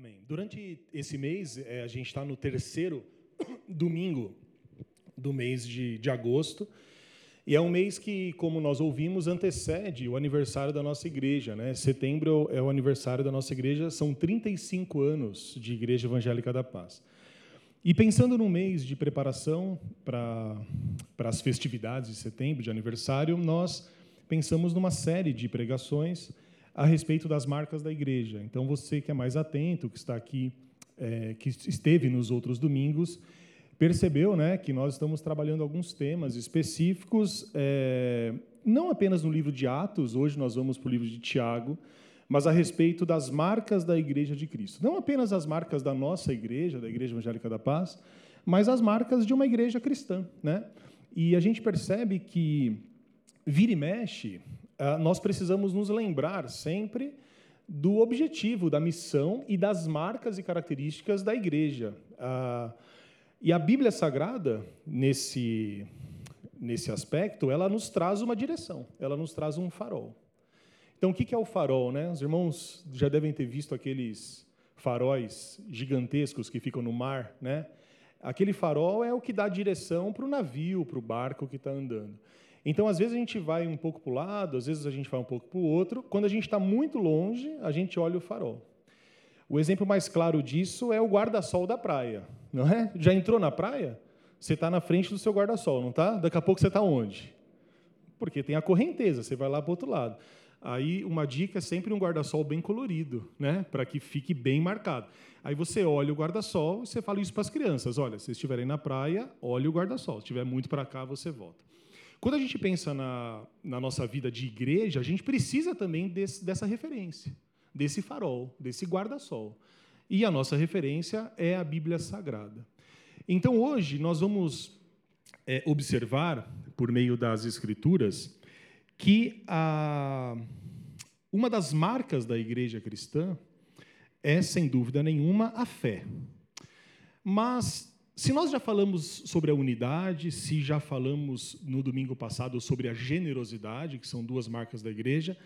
Amém. Durante esse mês, é, a gente está no terceiro domingo do mês de, de agosto. E é um mês que, como nós ouvimos, antecede o aniversário da nossa igreja. Né? Setembro é o aniversário da nossa igreja, são 35 anos de Igreja Evangélica da Paz. E pensando no mês de preparação para, para as festividades de setembro, de aniversário, nós pensamos numa série de pregações a respeito das marcas da igreja. Então, você que é mais atento, que está aqui, é, que esteve nos outros domingos, percebeu né, que nós estamos trabalhando alguns temas específicos, é, não apenas no livro de Atos, hoje nós vamos para o livro de Tiago, mas a respeito das marcas da Igreja de Cristo. Não apenas as marcas da nossa igreja, da Igreja Evangélica da Paz, mas as marcas de uma igreja cristã. Né? E a gente percebe que, vira e mexe, nós precisamos nos lembrar sempre do objetivo, da missão e das marcas e características da igreja. Ah, e a Bíblia Sagrada, nesse, nesse aspecto, ela nos traz uma direção, ela nos traz um farol. Então, o que é o farol? Né? Os irmãos já devem ter visto aqueles faróis gigantescos que ficam no mar. Né? Aquele farol é o que dá direção para o navio, para o barco que está andando. Então, às vezes, a gente vai um pouco para o lado, às vezes, a gente vai um pouco para o outro. Quando a gente está muito longe, a gente olha o farol. O exemplo mais claro disso é o guarda-sol da praia, não é? Já entrou na praia? Você está na frente do seu guarda-sol, não está? Daqui a pouco você está onde? Porque tem a correnteza, você vai lá para o outro lado. Aí, uma dica é sempre um guarda-sol bem colorido, né? para que fique bem marcado. Aí você olha o guarda-sol e você fala isso para as crianças: olha, se estiverem na praia, olhe o guarda-sol. Se estiver muito para cá, você volta. Quando a gente pensa na, na nossa vida de igreja, a gente precisa também desse, dessa referência, desse farol, desse guarda-sol. E a nossa referência é a Bíblia Sagrada. Então, hoje, nós vamos é, observar, por meio das Escrituras, que a, uma das marcas da igreja cristã é, sem dúvida nenhuma, a fé. Mas se nós já falamos sobre a unidade, se já falamos no domingo passado sobre a generosidade, que são duas marcas da igreja,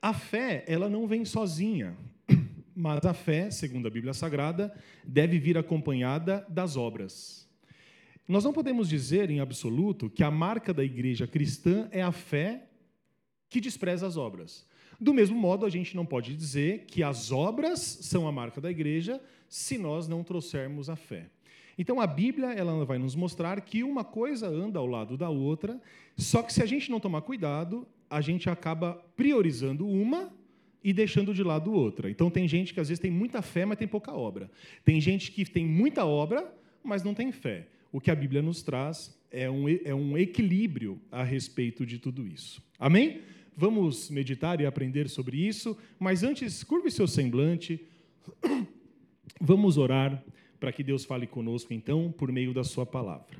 a fé, ela não vem sozinha. Mas a fé, segundo a Bíblia Sagrada, deve vir acompanhada das obras. Nós não podemos dizer em absoluto que a marca da igreja cristã é a fé que despreza as obras. Do mesmo modo, a gente não pode dizer que as obras são a marca da igreja se nós não trouxermos a fé. Então a Bíblia ela vai nos mostrar que uma coisa anda ao lado da outra, só que se a gente não tomar cuidado, a gente acaba priorizando uma e deixando de lado outra. Então tem gente que às vezes tem muita fé, mas tem pouca obra. Tem gente que tem muita obra, mas não tem fé. O que a Bíblia nos traz é um, é um equilíbrio a respeito de tudo isso. Amém? Vamos meditar e aprender sobre isso, mas antes, curve seu semblante, vamos orar para que Deus fale conosco, então, por meio da Sua palavra.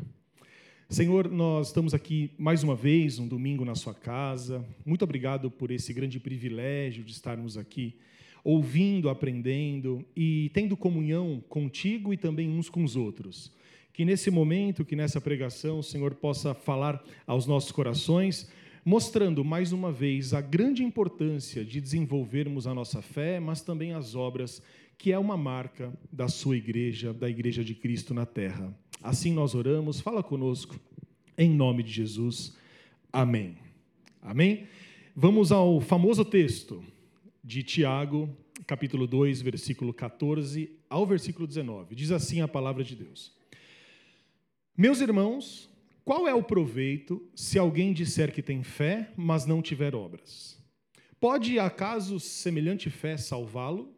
Senhor, nós estamos aqui mais uma vez, um domingo na Sua casa. Muito obrigado por esse grande privilégio de estarmos aqui, ouvindo, aprendendo e tendo comunhão contigo e também uns com os outros. Que nesse momento, que nessa pregação, o Senhor possa falar aos nossos corações, mostrando mais uma vez a grande importância de desenvolvermos a nossa fé, mas também as obras que é uma marca da sua igreja, da igreja de Cristo na terra. Assim nós oramos, fala conosco, em nome de Jesus. Amém. Amém? Vamos ao famoso texto de Tiago, capítulo 2, versículo 14 ao versículo 19. Diz assim a palavra de Deus: Meus irmãos, qual é o proveito se alguém disser que tem fé, mas não tiver obras? Pode acaso semelhante fé salvá-lo?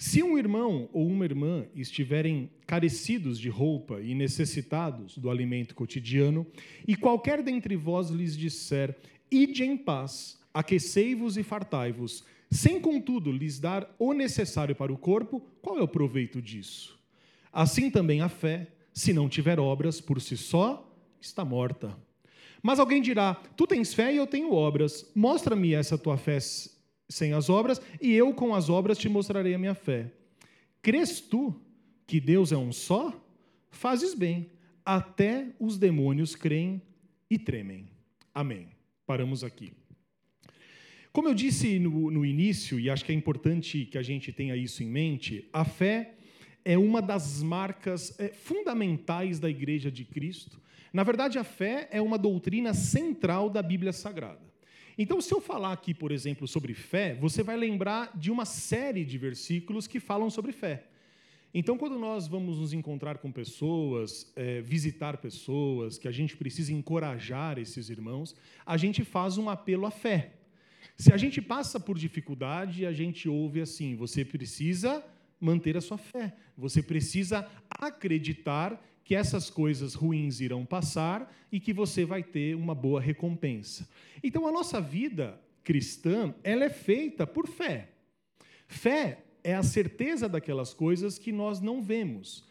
Se um irmão ou uma irmã estiverem carecidos de roupa e necessitados do alimento cotidiano, e qualquer dentre vós lhes disser: Ide em paz, aquecei-vos e fartai-vos, sem contudo lhes dar o necessário para o corpo, qual é o proveito disso? Assim também a fé, se não tiver obras por si só, está morta. Mas alguém dirá: Tu tens fé e eu tenho obras. Mostra-me essa tua fé sem as obras, e eu com as obras te mostrarei a minha fé. Crês tu que Deus é um só? Fazes bem. Até os demônios creem e tremem. Amém. Paramos aqui. Como eu disse no, no início, e acho que é importante que a gente tenha isso em mente, a fé é uma das marcas é, fundamentais da Igreja de Cristo. Na verdade, a fé é uma doutrina central da Bíblia Sagrada. Então, se eu falar aqui, por exemplo, sobre fé, você vai lembrar de uma série de versículos que falam sobre fé. Então, quando nós vamos nos encontrar com pessoas, é, visitar pessoas, que a gente precisa encorajar esses irmãos, a gente faz um apelo à fé. Se a gente passa por dificuldade, a gente ouve assim: você precisa manter a sua fé, você precisa acreditar que essas coisas ruins irão passar e que você vai ter uma boa recompensa. Então, a nossa vida cristã, ela é feita por fé. Fé é a certeza daquelas coisas que nós não vemos,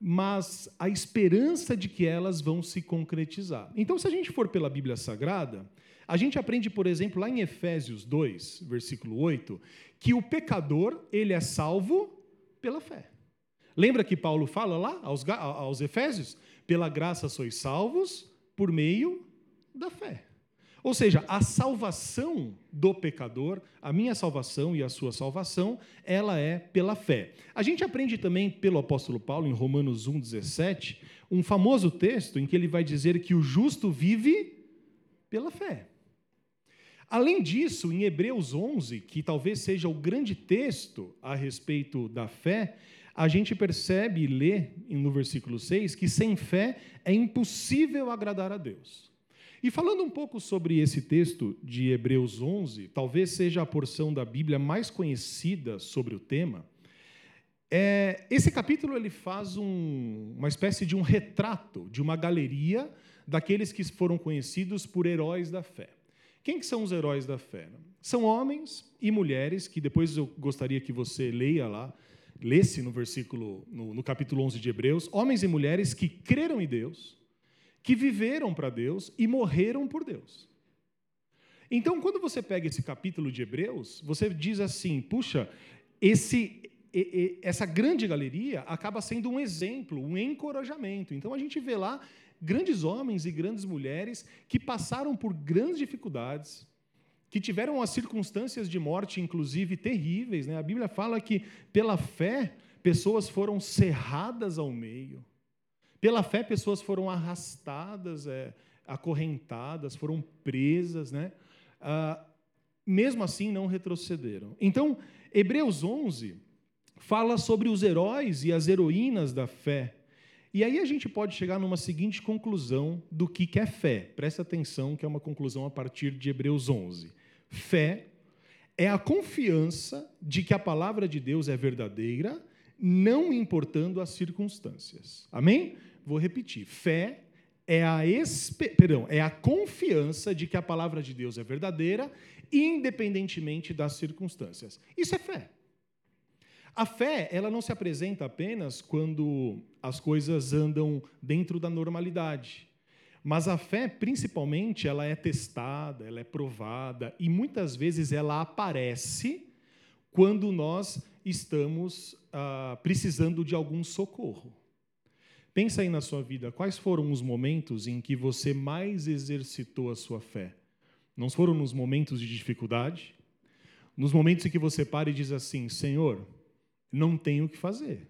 mas a esperança de que elas vão se concretizar. Então, se a gente for pela Bíblia Sagrada, a gente aprende, por exemplo, lá em Efésios 2, versículo 8, que o pecador, ele é salvo pela fé. Lembra que Paulo fala lá aos, aos Efésios? Pela graça sois salvos por meio da fé. Ou seja, a salvação do pecador, a minha salvação e a sua salvação, ela é pela fé. A gente aprende também pelo apóstolo Paulo, em Romanos 1,17, um famoso texto em que ele vai dizer que o justo vive pela fé. Além disso, em Hebreus 11, que talvez seja o grande texto a respeito da fé, a gente percebe e lê no versículo 6 que sem fé é impossível agradar a Deus. E falando um pouco sobre esse texto de Hebreus 11, talvez seja a porção da Bíblia mais conhecida sobre o tema. É, esse capítulo ele faz um, uma espécie de um retrato, de uma galeria daqueles que foram conhecidos por heróis da fé. Quem que são os heróis da fé? São homens e mulheres que depois eu gostaria que você leia lá, lesse no versículo no, no capítulo 11 de Hebreus, homens e mulheres que creram em Deus, que viveram para Deus e morreram por Deus. Então, quando você pega esse capítulo de Hebreus, você diz assim: puxa, esse, essa grande galeria acaba sendo um exemplo, um encorajamento. Então, a gente vê lá grandes homens e grandes mulheres que passaram por grandes dificuldades, que tiveram as circunstâncias de morte, inclusive terríveis. Né? A Bíblia fala que, pela fé, pessoas foram cerradas ao meio. Pela fé, pessoas foram arrastadas, é, acorrentadas, foram presas, né? Ah, mesmo assim, não retrocederam. Então, Hebreus 11 fala sobre os heróis e as heroínas da fé. E aí a gente pode chegar numa seguinte conclusão do que é fé. Presta atenção, que é uma conclusão a partir de Hebreus 11. Fé é a confiança de que a palavra de Deus é verdadeira não importando as circunstâncias. Amém? Vou repetir. Fé é a, perdão, é a confiança de que a palavra de Deus é verdadeira, independentemente das circunstâncias. Isso é fé. A fé, ela não se apresenta apenas quando as coisas andam dentro da normalidade. Mas a fé, principalmente, ela é testada, ela é provada e muitas vezes ela aparece quando nós estamos ah, precisando de algum socorro. Pensa aí na sua vida, quais foram os momentos em que você mais exercitou a sua fé? Não foram nos momentos de dificuldade? Nos momentos em que você para e diz assim: Senhor, não tenho o que fazer,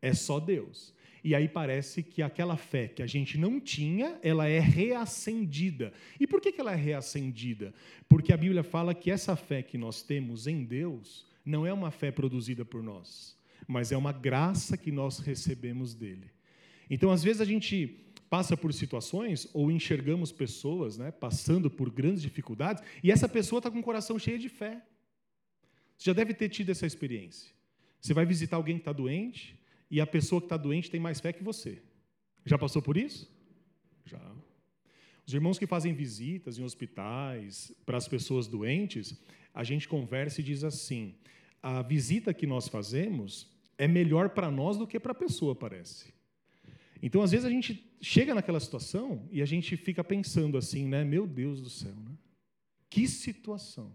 é só Deus. E aí parece que aquela fé que a gente não tinha, ela é reacendida. E por que ela é reacendida? Porque a Bíblia fala que essa fé que nós temos em Deus não é uma fé produzida por nós, mas é uma graça que nós recebemos dele. Então, às vezes, a gente passa por situações ou enxergamos pessoas né, passando por grandes dificuldades e essa pessoa está com o coração cheio de fé. Você já deve ter tido essa experiência. Você vai visitar alguém que está doente e a pessoa que está doente tem mais fé que você. Já passou por isso? Já. Os irmãos que fazem visitas em hospitais para as pessoas doentes, a gente conversa e diz assim: a visita que nós fazemos é melhor para nós do que para a pessoa, parece. Então, às vezes, a gente chega naquela situação e a gente fica pensando assim, né? Meu Deus do céu, né? Que situação.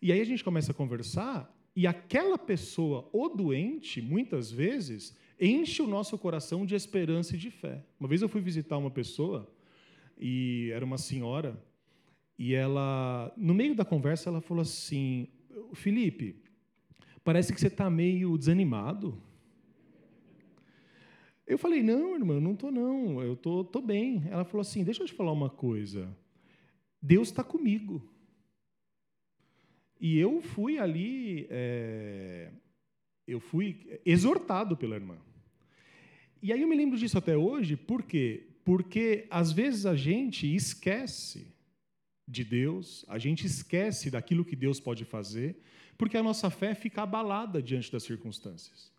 E aí a gente começa a conversar e aquela pessoa, o doente, muitas vezes, enche o nosso coração de esperança e de fé. Uma vez eu fui visitar uma pessoa e era uma senhora e ela, no meio da conversa, ela falou assim: Felipe, parece que você está meio desanimado. Eu falei: Não, irmã, não estou não, eu tô, tô bem. Ela falou assim: Deixa eu te falar uma coisa. Deus está comigo. E eu fui ali, é, eu fui exortado pela irmã. E aí eu me lembro disso até hoje, por quê? Porque às vezes a gente esquece de Deus, a gente esquece daquilo que Deus pode fazer, porque a nossa fé fica abalada diante das circunstâncias.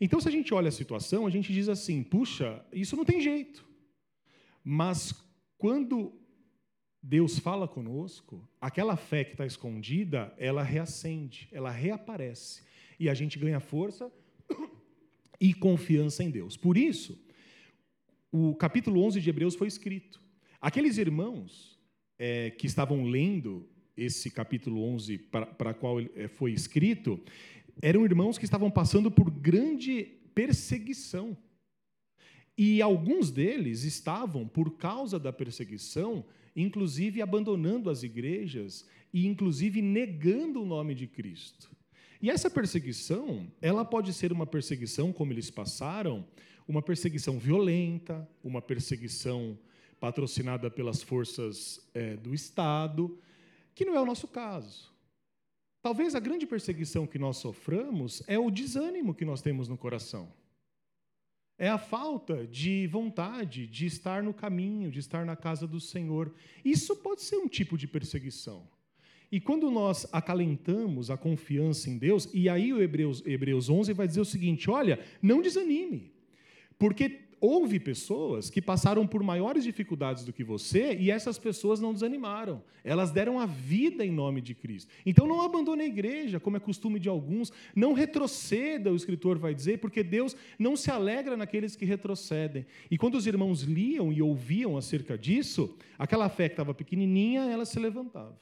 Então, se a gente olha a situação, a gente diz assim: puxa, isso não tem jeito. Mas quando Deus fala conosco, aquela fé que está escondida, ela reacende, ela reaparece. E a gente ganha força e confiança em Deus. Por isso, o capítulo 11 de Hebreus foi escrito. Aqueles irmãos é, que estavam lendo esse capítulo 11 para qual é, foi escrito, eram irmãos que estavam passando por grande perseguição. E alguns deles estavam, por causa da perseguição, inclusive abandonando as igrejas e inclusive negando o nome de Cristo. E essa perseguição, ela pode ser uma perseguição, como eles passaram, uma perseguição violenta, uma perseguição patrocinada pelas forças é, do Estado, que não é o nosso caso. Talvez a grande perseguição que nós soframos é o desânimo que nós temos no coração. É a falta de vontade de estar no caminho, de estar na casa do Senhor. Isso pode ser um tipo de perseguição. E quando nós acalentamos a confiança em Deus, e aí o Hebreus, Hebreus 11 vai dizer o seguinte: olha, não desanime, porque houve pessoas que passaram por maiores dificuldades do que você e essas pessoas não desanimaram. Elas deram a vida em nome de Cristo. Então não abandone a igreja, como é costume de alguns. Não retroceda, o escritor vai dizer, porque Deus não se alegra naqueles que retrocedem. E quando os irmãos liam e ouviam acerca disso, aquela fé que estava pequenininha, ela se levantava.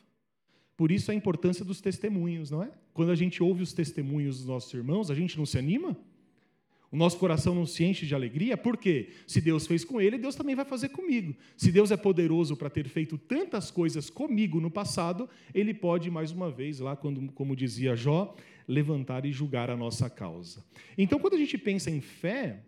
Por isso a importância dos testemunhos, não é? Quando a gente ouve os testemunhos dos nossos irmãos, a gente não se anima? O nosso coração não se enche de alegria, porque se Deus fez com ele, Deus também vai fazer comigo. Se Deus é poderoso para ter feito tantas coisas comigo no passado, ele pode mais uma vez, lá quando, como dizia Jó, levantar e julgar a nossa causa. Então, quando a gente pensa em fé,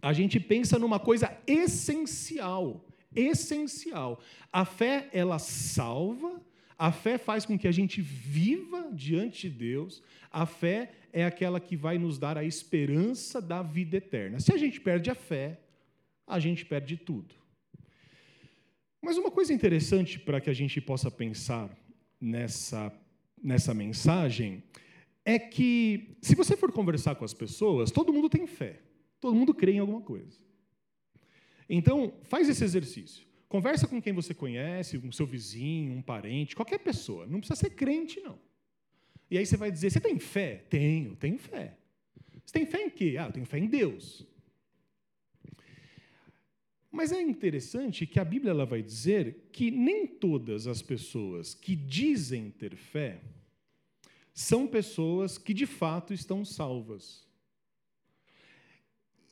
a gente pensa numa coisa essencial, essencial. A fé ela salva, a fé faz com que a gente viva diante de Deus. A fé é aquela que vai nos dar a esperança da vida eterna. Se a gente perde a fé, a gente perde tudo. Mas uma coisa interessante para que a gente possa pensar nessa, nessa mensagem é que, se você for conversar com as pessoas, todo mundo tem fé, todo mundo crê em alguma coisa. Então, faz esse exercício. Conversa com quem você conhece, com seu vizinho, um parente, qualquer pessoa. Não precisa ser crente, não. E aí você vai dizer: Você tem fé? Tenho, tenho fé. Você tem fé em quê? Ah, eu tenho fé em Deus. Mas é interessante que a Bíblia ela vai dizer que nem todas as pessoas que dizem ter fé são pessoas que de fato estão salvas.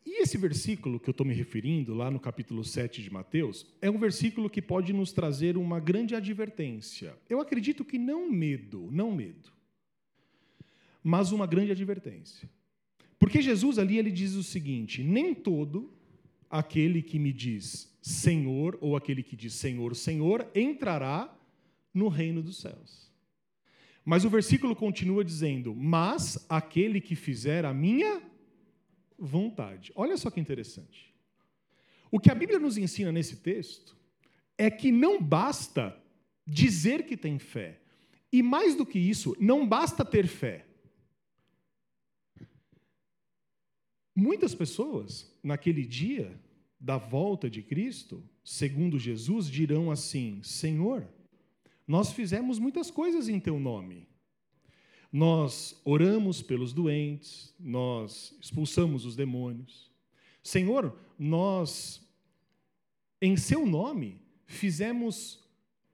E esse versículo que eu estou me referindo, lá no capítulo 7 de Mateus, é um versículo que pode nos trazer uma grande advertência. Eu acredito que não medo, não medo, mas uma grande advertência. Porque Jesus ali ele diz o seguinte: nem todo aquele que me diz Senhor, ou aquele que diz Senhor, Senhor, entrará no reino dos céus. Mas o versículo continua dizendo: Mas aquele que fizer a minha vontade. Olha só que interessante. O que a Bíblia nos ensina nesse texto é que não basta dizer que tem fé. E mais do que isso, não basta ter fé. Muitas pessoas, naquele dia da volta de Cristo, segundo Jesus, dirão assim: Senhor, nós fizemos muitas coisas em teu nome. Nós oramos pelos doentes, nós expulsamos os demônios. Senhor, nós, em Seu nome, fizemos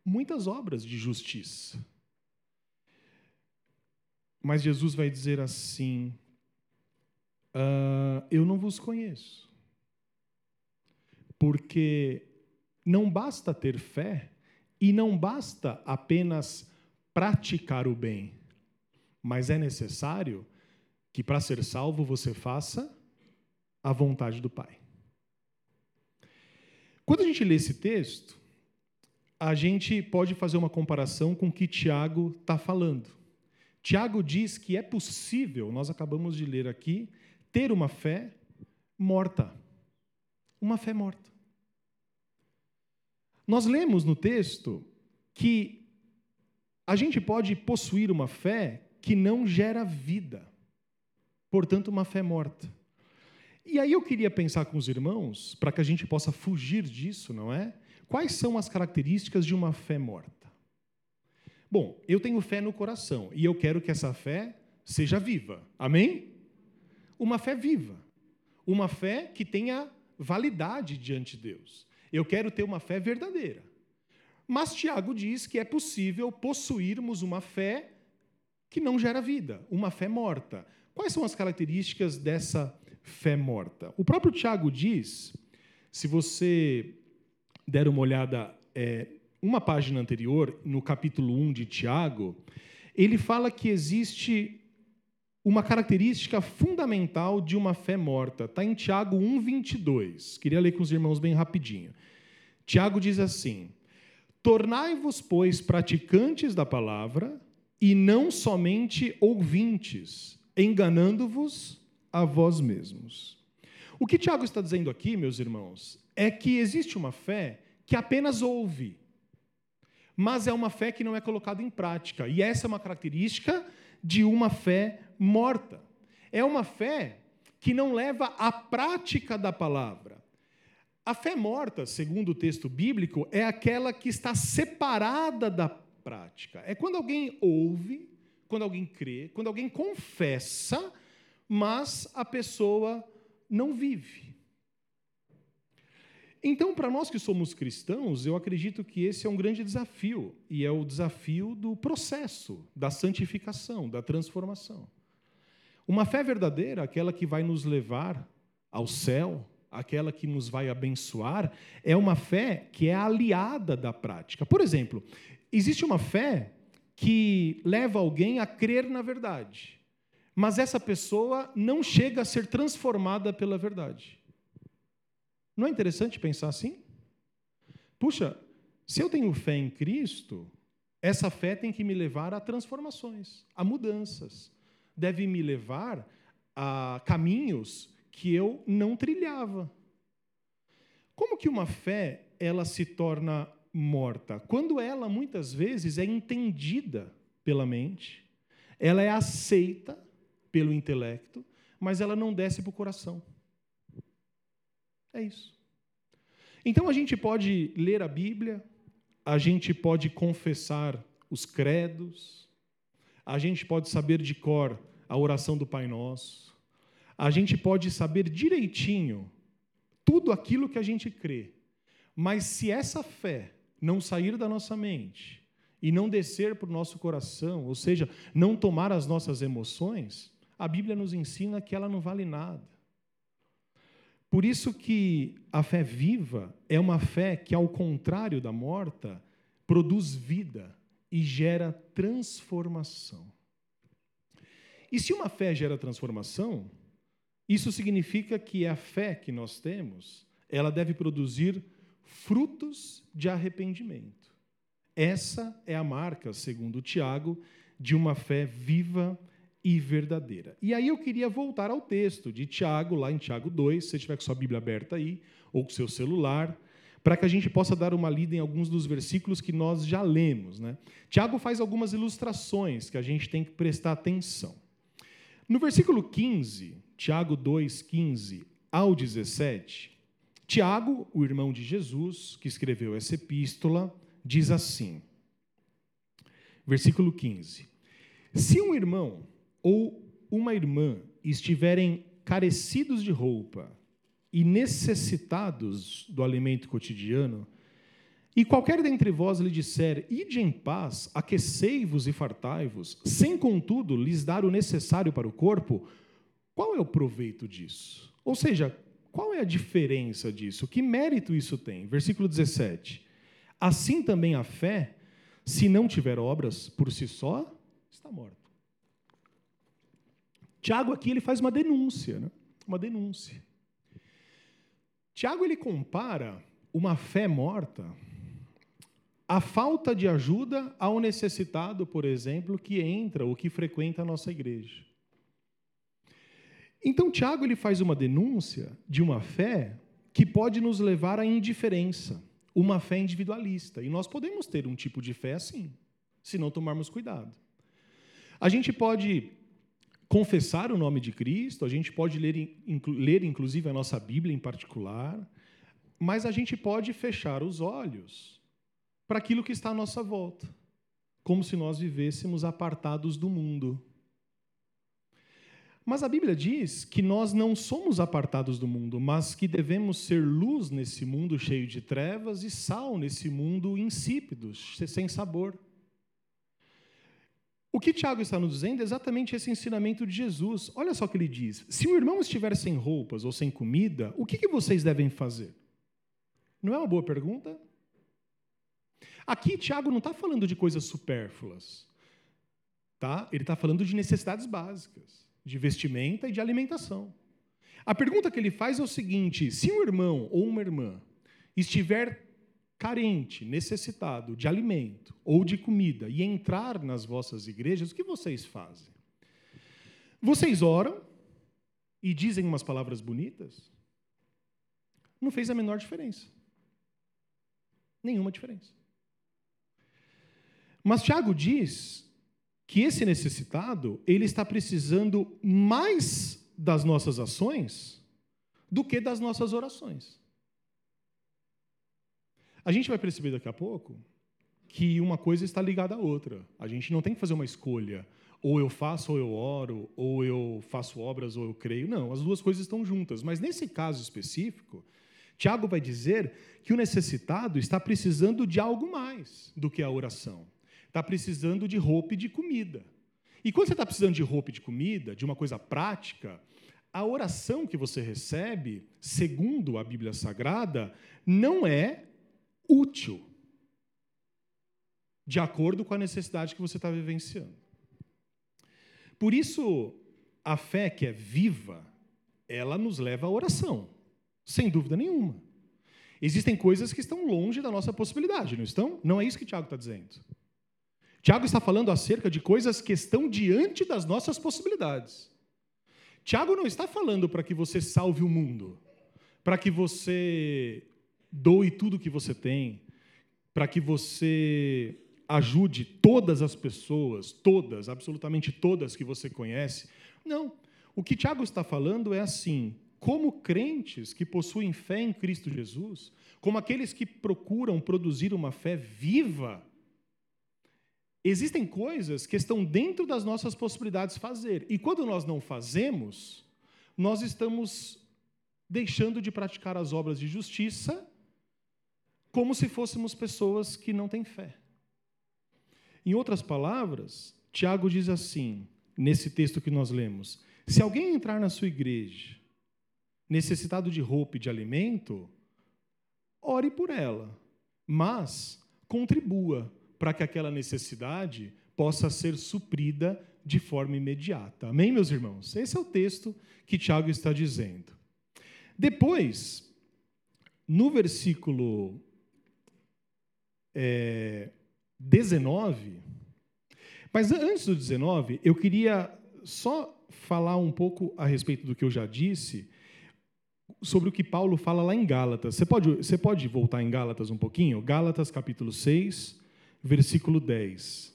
muitas obras de justiça. Mas Jesus vai dizer assim: uh, Eu não vos conheço. Porque não basta ter fé E não basta apenas praticar o bem, mas é necessário que para ser salvo você faça a vontade do Pai. Quando a gente lê esse texto, a gente pode fazer uma comparação com o que Tiago está falando. Tiago diz que é possível, nós acabamos de ler aqui, ter uma fé morta. Uma fé morta. Nós lemos no texto que a gente pode possuir uma fé que não gera vida, portanto, uma fé morta. E aí eu queria pensar com os irmãos, para que a gente possa fugir disso, não é? Quais são as características de uma fé morta? Bom, eu tenho fé no coração e eu quero que essa fé seja viva. Amém? Uma fé viva. Uma fé que tenha validade diante de Deus. Eu quero ter uma fé verdadeira. Mas Tiago diz que é possível possuirmos uma fé que não gera vida, uma fé morta. Quais são as características dessa fé morta? O próprio Tiago diz, se você der uma olhada é, uma página anterior, no capítulo 1 de Tiago, ele fala que existe uma característica fundamental de uma fé morta. Está em Tiago 1, 22. Queria ler com os irmãos bem rapidinho. Tiago diz assim: Tornai-vos, pois, praticantes da palavra e não somente ouvintes, enganando-vos a vós mesmos. O que Tiago está dizendo aqui, meus irmãos, é que existe uma fé que apenas ouve, mas é uma fé que não é colocada em prática. E essa é uma característica de uma fé morta. É uma fé que não leva à prática da palavra. A fé morta, segundo o texto bíblico, é aquela que está separada da prática. É quando alguém ouve, quando alguém crê, quando alguém confessa, mas a pessoa não vive. Então, para nós que somos cristãos, eu acredito que esse é um grande desafio, e é o desafio do processo, da santificação, da transformação. Uma fé verdadeira, aquela que vai nos levar ao céu, aquela que nos vai abençoar, é uma fé que é aliada da prática. Por exemplo, existe uma fé que leva alguém a crer na verdade, mas essa pessoa não chega a ser transformada pela verdade. Não é interessante pensar assim? Puxa, se eu tenho fé em Cristo, essa fé tem que me levar a transformações, a mudanças. Deve me levar a caminhos que eu não trilhava. Como que uma fé ela se torna morta? Quando ela muitas vezes é entendida pela mente, ela é aceita pelo intelecto, mas ela não desce para o coração. É isso. Então a gente pode ler a Bíblia, a gente pode confessar os credos, a gente pode saber de cor a oração do Pai Nosso, a gente pode saber direitinho tudo aquilo que a gente crê, mas se essa fé não sair da nossa mente e não descer para o nosso coração, ou seja, não tomar as nossas emoções, a Bíblia nos ensina que ela não vale nada. Por isso que a fé viva é uma fé que, ao contrário da morta, produz vida e gera transformação. E se uma fé gera transformação, isso significa que a fé que nós temos, ela deve produzir frutos de arrependimento. Essa é a marca, segundo Tiago, de uma fé viva e verdadeira. E aí eu queria voltar ao texto de Tiago, lá em Tiago 2, se você tiver com sua Bíblia aberta aí, ou com seu celular, para que a gente possa dar uma lida em alguns dos versículos que nós já lemos. Né? Tiago faz algumas ilustrações que a gente tem que prestar atenção. No versículo 15, Tiago 2, 15 ao 17, Tiago, o irmão de Jesus, que escreveu essa epístola, diz assim, versículo 15: Se um irmão ou uma irmã estiverem carecidos de roupa e necessitados do alimento cotidiano, e qualquer dentre vós lhe disser, ide em paz, aquecei-vos e fartai-vos, sem contudo lhes dar o necessário para o corpo, qual é o proveito disso? Ou seja, qual é a diferença disso? Que mérito isso tem? Versículo 17. Assim também a fé, se não tiver obras por si só, está morta. Tiago aqui ele faz uma denúncia, né? uma denúncia. Tiago ele compara uma fé morta à falta de ajuda ao necessitado, por exemplo, que entra ou que frequenta a nossa igreja. Então Tiago ele faz uma denúncia de uma fé que pode nos levar à indiferença, uma fé individualista. E nós podemos ter um tipo de fé assim, se não tomarmos cuidado. A gente pode confessar o nome de Cristo, a gente pode ler, inclu, ler inclusive a nossa Bíblia em particular, mas a gente pode fechar os olhos para aquilo que está à nossa volta, como se nós vivêssemos apartados do mundo. Mas a Bíblia diz que nós não somos apartados do mundo, mas que devemos ser luz nesse mundo cheio de trevas e sal nesse mundo insípido, sem sabor. O que Tiago está nos dizendo é exatamente esse ensinamento de Jesus. Olha só o que ele diz: se o irmão estiver sem roupas ou sem comida, o que, que vocês devem fazer? Não é uma boa pergunta? Aqui, Tiago não está falando de coisas supérfluas. Tá? Ele está falando de necessidades básicas, de vestimenta e de alimentação. A pergunta que ele faz é o seguinte: se um irmão ou uma irmã estiver carente, necessitado de alimento ou de comida e entrar nas vossas igrejas, o que vocês fazem? Vocês oram e dizem umas palavras bonitas? Não fez a menor diferença. Nenhuma diferença. Mas Tiago diz que esse necessitado, ele está precisando mais das nossas ações do que das nossas orações. A gente vai perceber daqui a pouco que uma coisa está ligada à outra. A gente não tem que fazer uma escolha. Ou eu faço, ou eu oro, ou eu faço obras, ou eu creio. Não, as duas coisas estão juntas. Mas nesse caso específico, Tiago vai dizer que o necessitado está precisando de algo mais do que a oração. Está precisando de roupa e de comida. E quando você está precisando de roupa e de comida, de uma coisa prática, a oração que você recebe, segundo a Bíblia Sagrada, não é útil, de acordo com a necessidade que você está vivenciando. Por isso, a fé que é viva, ela nos leva à oração, sem dúvida nenhuma. Existem coisas que estão longe da nossa possibilidade, não estão? Não é isso que Tiago está dizendo. Tiago está falando acerca de coisas que estão diante das nossas possibilidades. Tiago não está falando para que você salve o mundo, para que você doe tudo que você tem, para que você ajude todas as pessoas, todas, absolutamente todas que você conhece. Não. O que Tiago está falando é assim: como crentes que possuem fé em Cristo Jesus, como aqueles que procuram produzir uma fé viva, existem coisas que estão dentro das nossas possibilidades fazer. E quando nós não fazemos, nós estamos deixando de praticar as obras de justiça como se fôssemos pessoas que não têm fé. Em outras palavras, Tiago diz assim, nesse texto que nós lemos: se alguém entrar na sua igreja necessitado de roupa e de alimento, ore por ela, mas contribua para que aquela necessidade possa ser suprida de forma imediata. Amém, meus irmãos? Esse é o texto que Tiago está dizendo. Depois, no versículo é, 19. Mas antes do 19, eu queria só falar um pouco a respeito do que eu já disse sobre o que Paulo fala lá em Gálatas. Você pode, você pode voltar em Gálatas um pouquinho? Gálatas capítulo 6, versículo 10.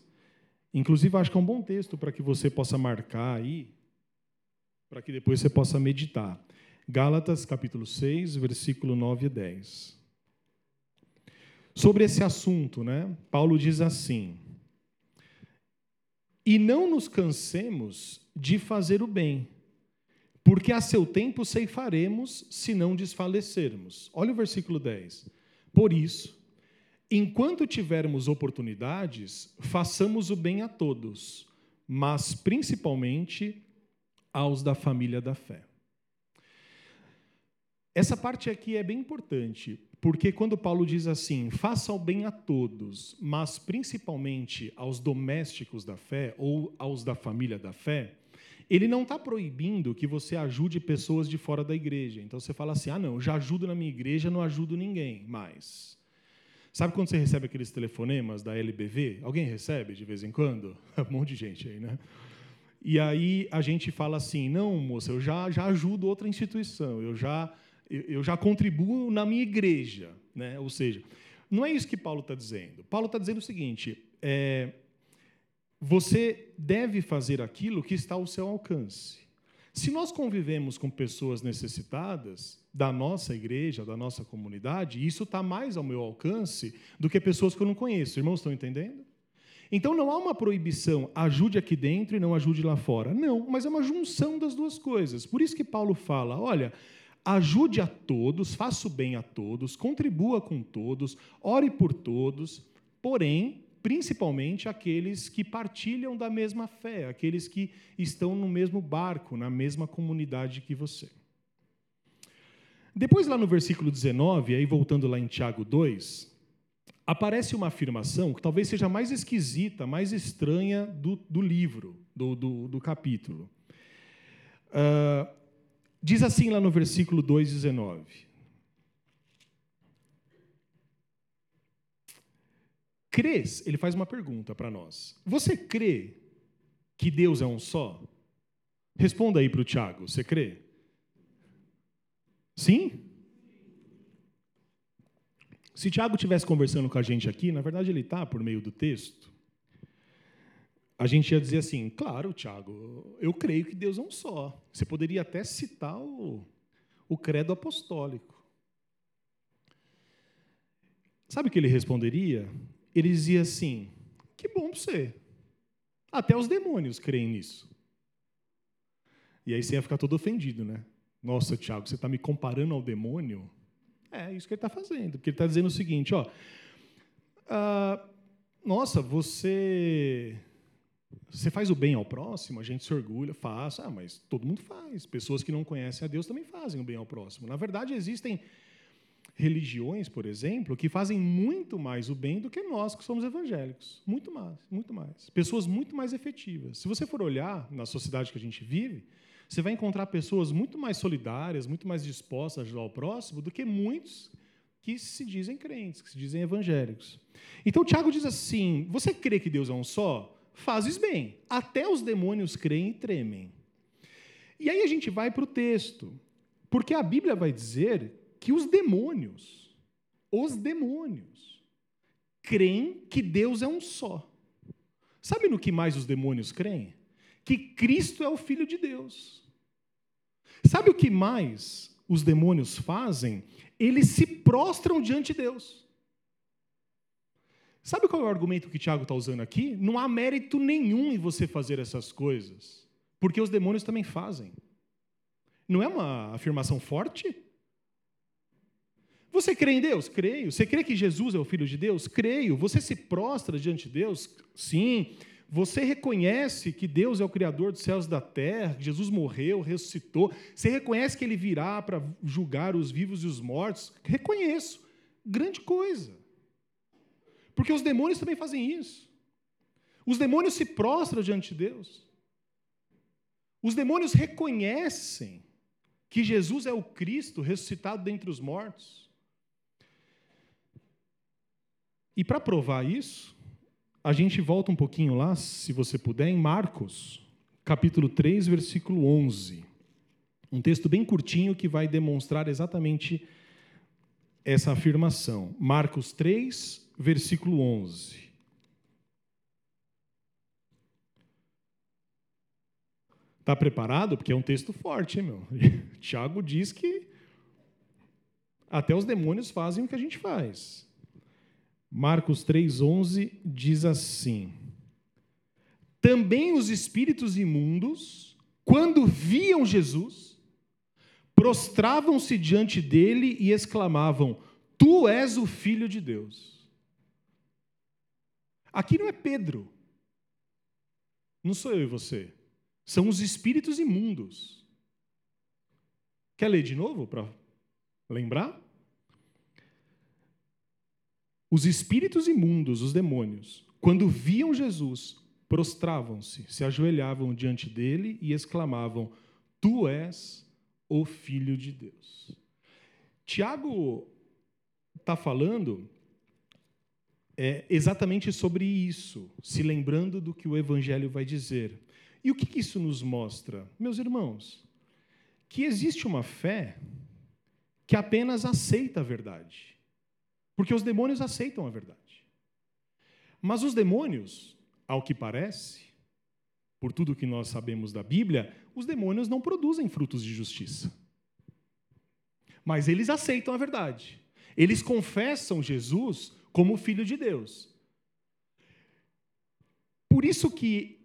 Inclusive, acho que é um bom texto para que você possa marcar aí, para que depois você possa meditar. Gálatas capítulo 6, versículo 9 e 10. Sobre esse assunto, né? Paulo diz assim: E não nos cansemos de fazer o bem, porque a seu tempo ceifaremos se não desfalecermos. Olha o versículo 10. Por isso, enquanto tivermos oportunidades, façamos o bem a todos, mas principalmente aos da família da fé. essa parte aqui é bem importante, porque quando Paulo diz assim, faça o bem a todos, mas principalmente aos domésticos da fé ou aos da família da fé, ele não está proibindo que você ajude pessoas de fora da igreja. Então você fala assim: ah, não, já ajudo na minha igreja, não ajudo ninguém mais. Sabe quando você recebe aqueles telefonemas da LBV? Alguém recebe de vez em quando? um monte de gente aí, né? E aí a gente fala assim: não, moça, eu já, já ajudo outra instituição, eu já, eu já contribuo na minha igreja. Né? Ou seja, não é isso que Paulo está dizendo. Paulo está dizendo o seguinte: é, você deve fazer aquilo que está ao seu alcance. Se nós convivemos com pessoas necessitadas da nossa igreja, da nossa comunidade, isso está mais ao meu alcance do que pessoas que eu não conheço. Irmãos, estão entendendo? Então não há uma proibição, ajude aqui dentro e não ajude lá fora. Não, mas é uma junção das duas coisas. Por isso que Paulo fala: olha, ajude a todos, faça o bem a todos, contribua com todos, ore por todos, porém principalmente aqueles que partilham da mesma fé, aqueles que estão no mesmo barco, na mesma comunidade que você. Depois, lá no versículo 19, aí voltando lá em Tiago 2, aparece uma afirmação que talvez seja mais esquisita, mais estranha do, do livro, do, do, do capítulo. Uh, diz assim lá no versículo 2, 19. crês? Ele faz uma pergunta para nós. Você crê que Deus é um só? Responda aí para o Tiago. Você crê? Sim? Se Tiago estivesse conversando com a gente aqui, na verdade ele está por meio do texto, a gente ia dizer assim: claro, Tiago, eu creio que Deus é um só. Você poderia até citar o, o credo apostólico. Sabe o que ele responderia? ele dizia assim: que bom para você. Até os demônios creem nisso. E aí você ia ficar todo ofendido, né? Nossa, Tiago, você está me comparando ao demônio? É isso que ele está fazendo, porque ele está dizendo o seguinte: ó, ah, nossa, você você faz o bem ao próximo, a gente se orgulha, faz, ah, mas todo mundo faz. Pessoas que não conhecem a Deus também fazem o bem ao próximo. Na verdade, existem religiões, por exemplo, que fazem muito mais o bem do que nós que somos evangélicos. Muito mais, muito mais. Pessoas muito mais efetivas. Se você for olhar na sociedade que a gente vive, você vai encontrar pessoas muito mais solidárias, muito mais dispostas a ajudar o próximo do que muitos que se dizem crentes, que se dizem evangélicos. Então, Tiago diz assim: você crê que Deus é um só? Fazes bem. Até os demônios creem e tremem. E aí a gente vai para o texto, porque a Bíblia vai dizer que os demônios, os demônios, creem que Deus é um só. Sabe no que mais os demônios creem? Que Cristo é o Filho de Deus. Sabe o que mais os demônios fazem? Eles se prostram diante de Deus. Sabe qual é o argumento que Tiago está usando aqui? Não há mérito nenhum em você fazer essas coisas, porque os demônios também fazem. Não é uma afirmação forte? Você crê em Deus? Creio. Você crê que Jesus é o Filho de Deus? Creio. Você se prostra diante de Deus? Sim. Você reconhece que Deus é o Criador dos céus e da terra, que Jesus morreu, ressuscitou. Você reconhece que Ele virá para julgar os vivos e os mortos? Reconheço. Grande coisa. Porque os demônios também fazem isso. Os demônios se prostram diante de Deus. Os demônios reconhecem que Jesus é o Cristo ressuscitado dentre os mortos. E para provar isso, a gente volta um pouquinho lá, se você puder, em Marcos, capítulo 3, versículo 11. Um texto bem curtinho que vai demonstrar exatamente essa afirmação. Marcos 3, versículo 11. Está preparado? Porque é um texto forte, hein, meu? Tiago diz que até os demônios fazem o que a gente faz. Marcos 3,11 diz assim: Também os espíritos imundos, quando viam Jesus, prostravam-se diante dele e exclamavam: Tu és o filho de Deus. Aqui não é Pedro, não sou eu e você, são os espíritos imundos. Quer ler de novo? Lembrar? Os espíritos imundos, os demônios, quando viam Jesus, prostravam-se, se ajoelhavam diante dele e exclamavam: Tu és o Filho de Deus. Tiago está falando é, exatamente sobre isso, se lembrando do que o Evangelho vai dizer. E o que, isso nos mostra? Meus irmãos, que existe uma fé que apenas aceita a verdade. Porque os demônios aceitam a verdade. Mas os demônios, ao que parece, por tudo que nós sabemos da Bíblia, os demônios não produzem frutos de justiça. Mas eles aceitam a verdade. Eles confessam Jesus como filho de Deus. Por isso que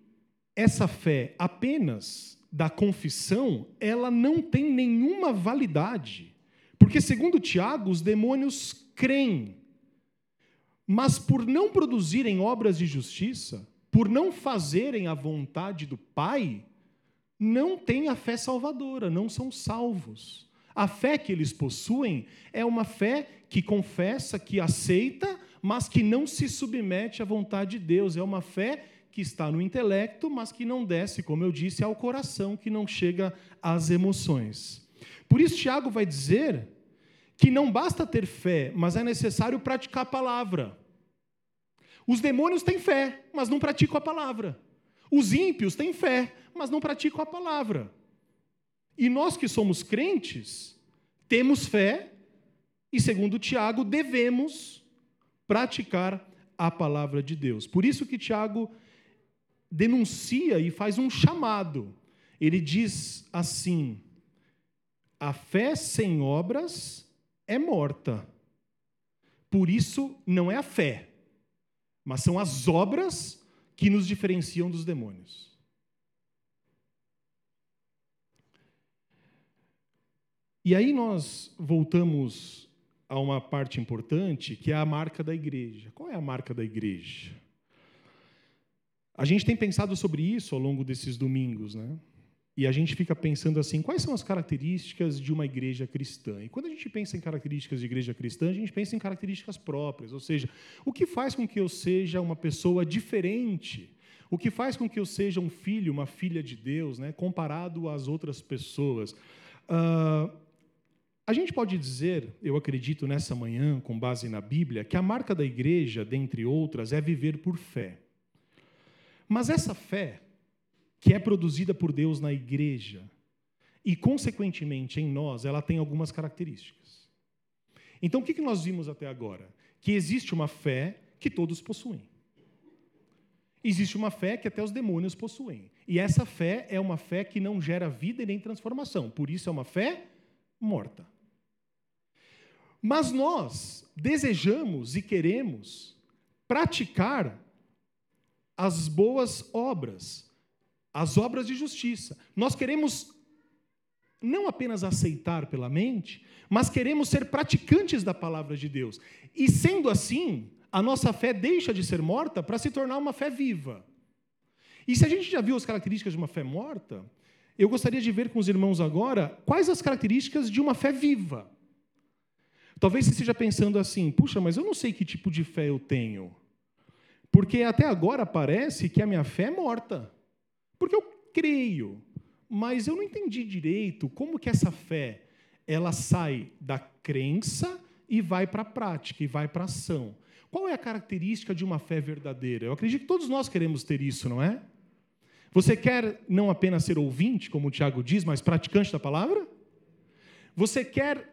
essa fé apenas da confissão, ela não tem nenhuma validade. Porque segundo Tiago, os demônios creem, mas por não produzirem obras de justiça, por não fazerem a vontade do Pai, não têm a fé salvadora, não são salvos. A fé que eles possuem é uma fé que confessa, que aceita, mas que não se submete à vontade de Deus. É uma fé que está no intelecto, mas que não desce, como eu disse, ao coração, que não chega às emoções. Por isso, Tiago vai dizer que não basta ter fé, mas é necessário praticar a palavra. Os demônios têm fé, mas não praticam a palavra. Os ímpios têm fé, mas não praticam a palavra. E nós que somos crentes, temos fé e, segundo Tiago, devemos praticar a palavra de Deus. Por isso que Tiago denuncia e faz um chamado. Ele diz assim: a fé sem obras é morta. Por isso, não é a fé, mas são as obras que nos diferenciam dos demônios. E aí nós voltamos a uma parte importante, que é a marca da igreja. Qual é a marca da igreja? A gente tem pensado sobre isso ao longo desses domingos, né? E a gente fica pensando assim, quais são as características de uma igreja cristã? E quando a gente pensa em características de igreja cristã, a gente pensa em características próprias, ou seja, o que faz com que eu seja uma pessoa diferente? O que faz com que eu seja um filho, uma filha de Deus, né, comparado às outras pessoas? Uh, a gente pode dizer, eu acredito nessa manhã, com base na Bíblia, que a marca da igreja, dentre outras, é viver por fé. Mas essa fé, que é produzida por Deus na igreja, e consequentemente em nós, ela tem algumas características. Então, o que nós vimos até agora? Que existe uma fé que todos possuem. Existe uma fé que até os demônios possuem. E essa fé é uma fé que não gera vida e nem transformação. Por isso é uma fé morta. Mas nós desejamos e queremos praticar as boas obras, as obras de justiça. Nós queremos não apenas aceitar pela mente, mas queremos ser praticantes da palavra de Deus. E sendo assim, a nossa fé deixa de ser morta para se tornar uma fé viva. E se a gente já viu as características de uma fé morta, eu gostaria de ver com os irmãos agora quais as características de uma fé viva. Talvez você esteja pensando assim: puxa, mas eu não sei que tipo de fé eu tenho. Porque até agora parece que a minha fé é morta. Porque eu creio, mas eu não entendi direito como que essa fé ela sai da crença e vai para a prática, e vai para a ação. Qual é a característica de uma fé verdadeira? Eu acredito que todos nós queremos ter isso, não é? Você quer não apenas ser ouvinte, como o Tiago diz, mas praticante da palavra? Você quer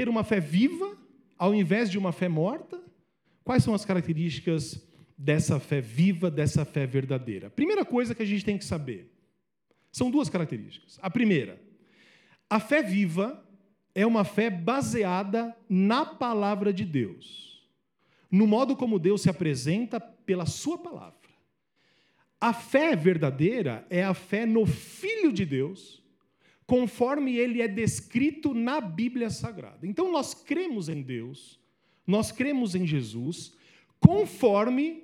ter uma fé viva ao invés de uma fé morta? Quais são as características dessa fé viva, dessa fé verdadeira? Primeira coisa que a gente tem que saber são duas características. A primeira, a fé viva é uma fé baseada na palavra de Deus, no modo como Deus se apresenta pela Sua palavra. A fé verdadeira é a fé no Filho de Deus, conforme ele é descrito na Bíblia Sagrada. Então nós cremos em Deus, nós cremos em Jesus, conforme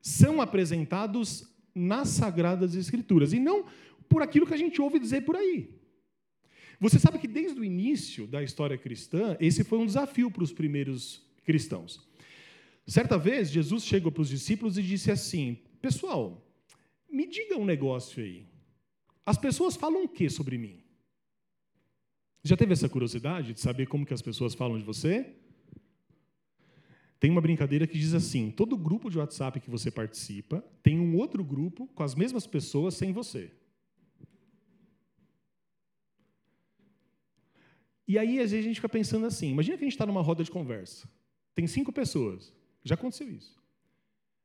são apresentados nas Sagradas Escrituras, e não por aquilo que a gente ouve dizer por aí. Você sabe que desde o início da história cristã, esse foi um desafio para os primeiros cristãos. Certa vez, Jesus chegou para os discípulos e disse assim: Pessoal, me diga um negócio aí. As pessoas falam o que sobre mim? Já teve essa curiosidade de saber como que as pessoas falam de você? Tem uma brincadeira que diz assim: todo grupo de WhatsApp que você participa tem um outro grupo com as mesmas pessoas sem você. E aí, às vezes, a gente fica pensando assim: imagina que a gente está numa roda de conversa. Tem cinco pessoas. Já aconteceu isso.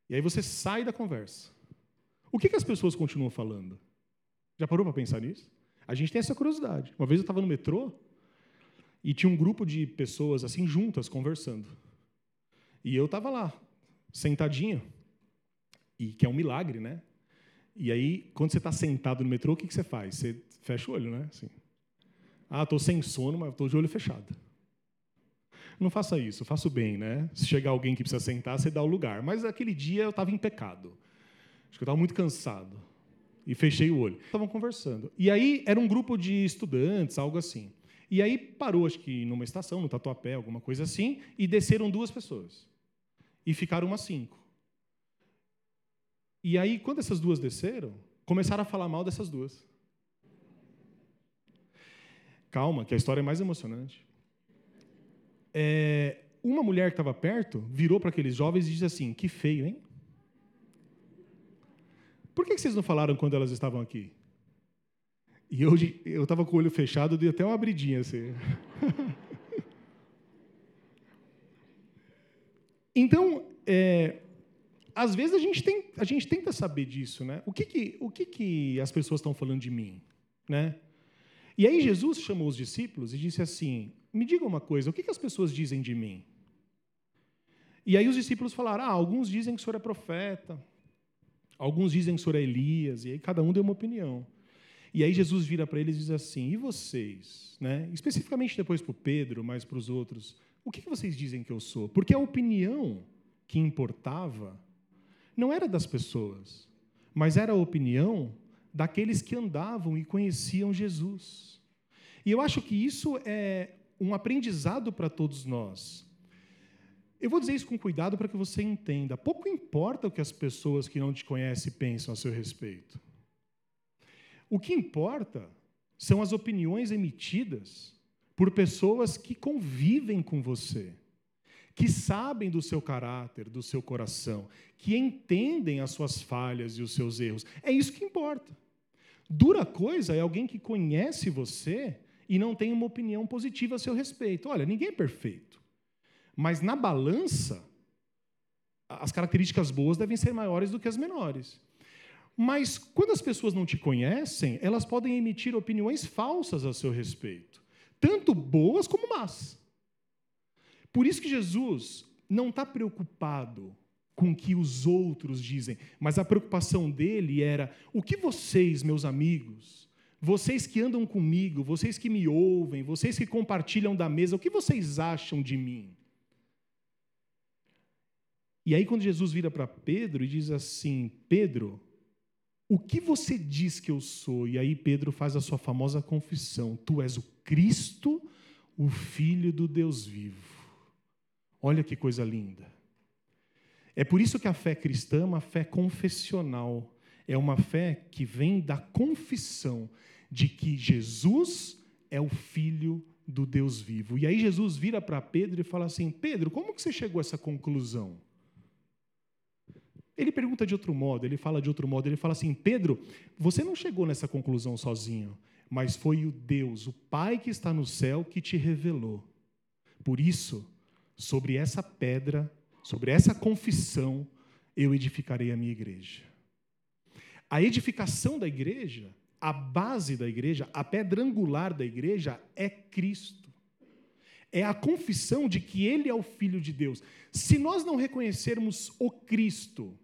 E aí você sai da conversa. O que, que as pessoas continuam falando? Já parou para pensar nisso? A gente tem essa curiosidade. Uma vez eu estava no metrô e tinha um grupo de pessoas assim juntas conversando. E eu estava lá, sentadinho, e que é um milagre, né? E aí, quando você está sentado no metrô, o que, que você faz? Você fecha o olho, né? Assim. Ah, estou sem sono, mas estou de olho fechado. Não faça isso, faça bem, né? Se chegar alguém que precisa sentar, você dá o lugar. Mas aquele dia eu estava em pecado. Acho que eu estava muito cansado. E fechei o olho. Estavam conversando. E aí era um grupo de estudantes, algo assim. E aí parou, acho que numa estação, no Tatuapé, alguma coisa assim, e desceram duas pessoas. E ficaram umas cinco. E aí, quando essas duas desceram, começaram a falar mal dessas duas. Calma, que a história é mais emocionante. É, uma mulher que estava perto virou para aqueles jovens e disse assim: Que feio, hein? Por que vocês não falaram quando elas estavam aqui? E hoje eu estava com o olho fechado, dei até uma abridinha assim. então, é, às vezes a gente, tem, a gente tenta saber disso, né? O que, que, o que, que as pessoas estão falando de mim, né? E aí Jesus chamou os discípulos e disse assim: Me diga uma coisa, o que, que as pessoas dizem de mim? E aí os discípulos falaram: Ah, alguns dizem que o senhor é profeta, alguns dizem que o senhor é Elias, e aí cada um deu uma opinião. E aí Jesus vira para eles e diz assim: E vocês? Né? Especificamente depois para o Pedro, mas para os outros, o que vocês dizem que eu sou? Porque a opinião que importava não era das pessoas, mas era a opinião daqueles que andavam e conheciam Jesus. E eu acho que isso é um aprendizado para todos nós. Eu vou dizer isso com cuidado para que você entenda. Pouco importa o que as pessoas que não te conhecem pensam a seu respeito. O que importa são as opiniões emitidas por pessoas que convivem com você, que sabem do seu caráter, do seu coração, que entendem as suas falhas e os seus erros. É isso que importa. Dura coisa é alguém que conhece você e não tem uma opinião positiva a seu respeito. Olha, ninguém é perfeito. Mas na balança, as características boas devem ser maiores do que as menores. Mas quando as pessoas não te conhecem, elas podem emitir opiniões falsas a seu respeito, tanto boas como más. Por isso que Jesus não está preocupado com o que os outros dizem, mas a preocupação dele era: o que vocês, meus amigos, vocês que andam comigo, vocês que me ouvem, vocês que compartilham da mesa, o que vocês acham de mim? E aí, quando Jesus vira para Pedro e diz assim: Pedro, o que você diz que eu sou? E aí Pedro faz a sua famosa confissão: Tu és o Cristo, o Filho do Deus vivo. Olha que coisa linda. É por isso que a fé cristã é uma fé confessional. É uma fé que vem da confissão de que Jesus é o Filho do Deus vivo. E aí Jesus vira para Pedro e fala assim: Pedro, como que você chegou a essa conclusão? Ele pergunta de outro modo, ele fala de outro modo, ele fala assim: Pedro, você não chegou nessa conclusão sozinho, mas foi o Deus, o Pai que está no céu, que te revelou. Por isso, sobre essa pedra, sobre essa confissão, eu edificarei a minha igreja. A edificação da igreja, a base da igreja, a pedra angular da igreja é Cristo. É a confissão de que Ele é o Filho de Deus. Se nós não reconhecermos o Cristo,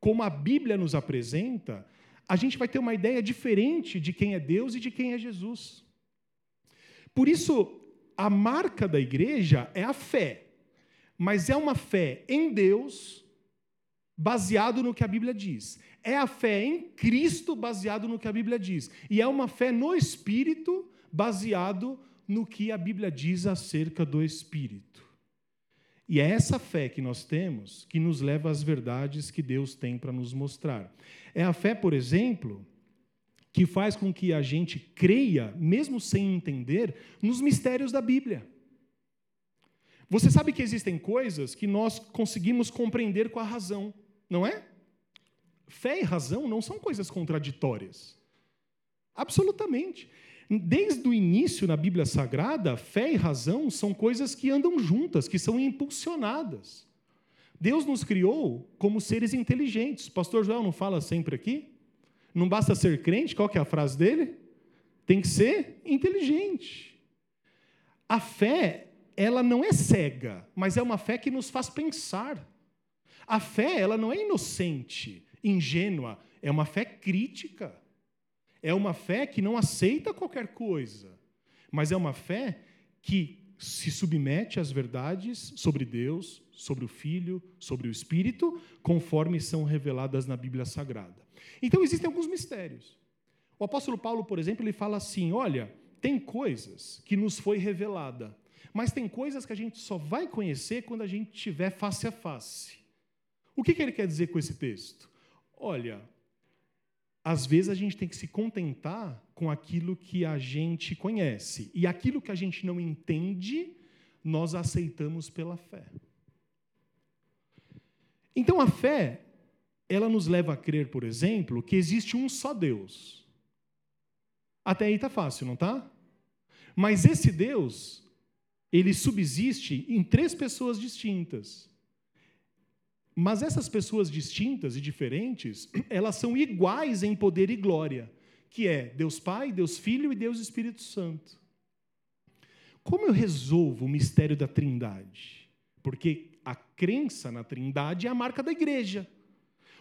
como a Bíblia nos apresenta, a gente vai ter uma ideia diferente de quem é Deus e de quem é Jesus. Por isso, a marca da igreja é a fé, mas é uma fé em Deus, baseado no que a Bíblia diz. É a fé em Cristo, baseado no que a Bíblia diz. E é uma fé no Espírito, baseado no que a Bíblia diz acerca do Espírito. E é essa fé que nós temos que nos leva às verdades que Deus tem para nos mostrar. É a fé, por exemplo, que faz com que a gente creia, mesmo sem entender, nos mistérios da Bíblia. Você sabe que existem coisas que nós conseguimos compreender com a razão, não é? Fé e razão não são coisas contraditórias. Absolutamente. Desde o início na Bíblia Sagrada, fé e razão são coisas que andam juntas, que são impulsionadas. Deus nos criou como seres inteligentes. Pastor Joel não fala sempre aqui? Não basta ser crente, qual que é a frase dele? Tem que ser inteligente. A fé, ela não é cega, mas é uma fé que nos faz pensar. A fé, ela não é inocente, ingênua, é uma fé crítica. É uma fé que não aceita qualquer coisa, mas é uma fé que se submete às verdades sobre Deus, sobre o Filho, sobre o Espírito, conforme são reveladas na Bíblia Sagrada. Então existem alguns mistérios. O apóstolo Paulo, por exemplo, ele fala assim: olha, tem coisas que nos foi revelada, mas tem coisas que a gente só vai conhecer quando a gente estiver face a face. O que, que ele quer dizer com esse texto? Olha, às vezes a gente tem que se contentar com aquilo que a gente conhece. E aquilo que a gente não entende, nós aceitamos pela fé. Então a fé, ela nos leva a crer, por exemplo, que existe um só Deus. Até aí está fácil, não está? Mas esse Deus, ele subsiste em três pessoas distintas. Mas essas pessoas distintas e diferentes, elas são iguais em poder e glória, que é Deus Pai, Deus Filho e Deus Espírito Santo. Como eu resolvo o mistério da Trindade? Porque a crença na Trindade é a marca da igreja.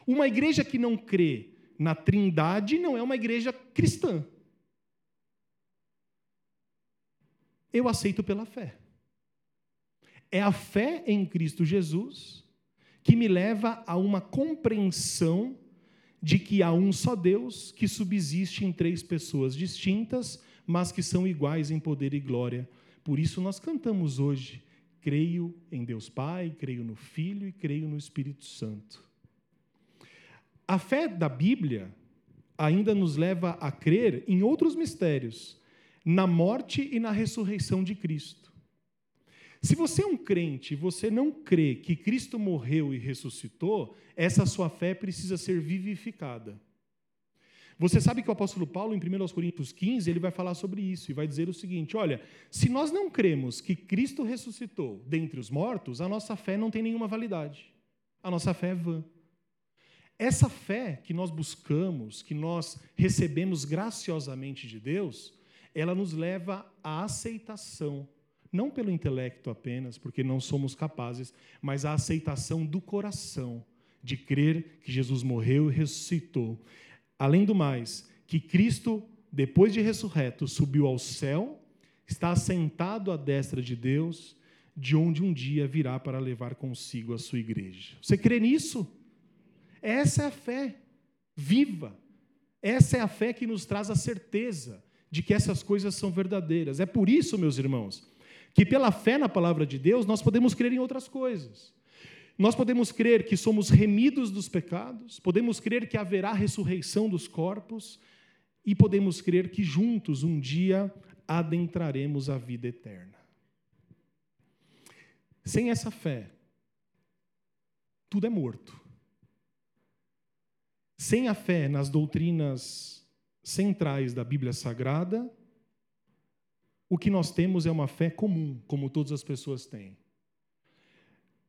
Uma igreja que não crê na Trindade não é uma igreja cristã. Eu aceito pela fé. É a fé em Cristo Jesus que me leva a uma compreensão de que há um só Deus que subsiste em três pessoas distintas, mas que são iguais em poder e glória. Por isso nós cantamos hoje: creio em Deus Pai, creio no Filho e creio no Espírito Santo. A fé da Bíblia ainda nos leva a crer em outros mistérios, na morte e na ressurreição de Cristo. Se você é um crente e você não crê que Cristo morreu e ressuscitou, essa sua fé precisa ser vivificada. Você sabe que o apóstolo Paulo, em 1 Coríntios 15, ele vai falar sobre isso e vai dizer o seguinte: olha, se nós não cremos que Cristo ressuscitou dentre os mortos, a nossa fé não tem nenhuma validade. A nossa fé é vã. Essa fé que nós buscamos, que nós recebemos graciosamente de Deus, ela nos leva à aceitação não pelo intelecto apenas, porque não somos capazes, mas a aceitação do coração de crer que Jesus morreu e ressuscitou. Além do mais, que Cristo, depois de ressurreto, subiu ao céu, está assentado à destra de Deus, de onde um dia virá para levar consigo a sua igreja. Você crê nisso? Essa é a fé viva. Essa é a fé que nos traz a certeza de que essas coisas são verdadeiras. É por isso, meus irmãos, que pela fé na palavra de Deus nós podemos crer em outras coisas. Nós podemos crer que somos remidos dos pecados, podemos crer que haverá ressurreição dos corpos e podemos crer que juntos um dia adentraremos a vida eterna. Sem essa fé, tudo é morto. Sem a fé nas doutrinas centrais da Bíblia Sagrada, o que nós temos é uma fé comum, como todas as pessoas têm.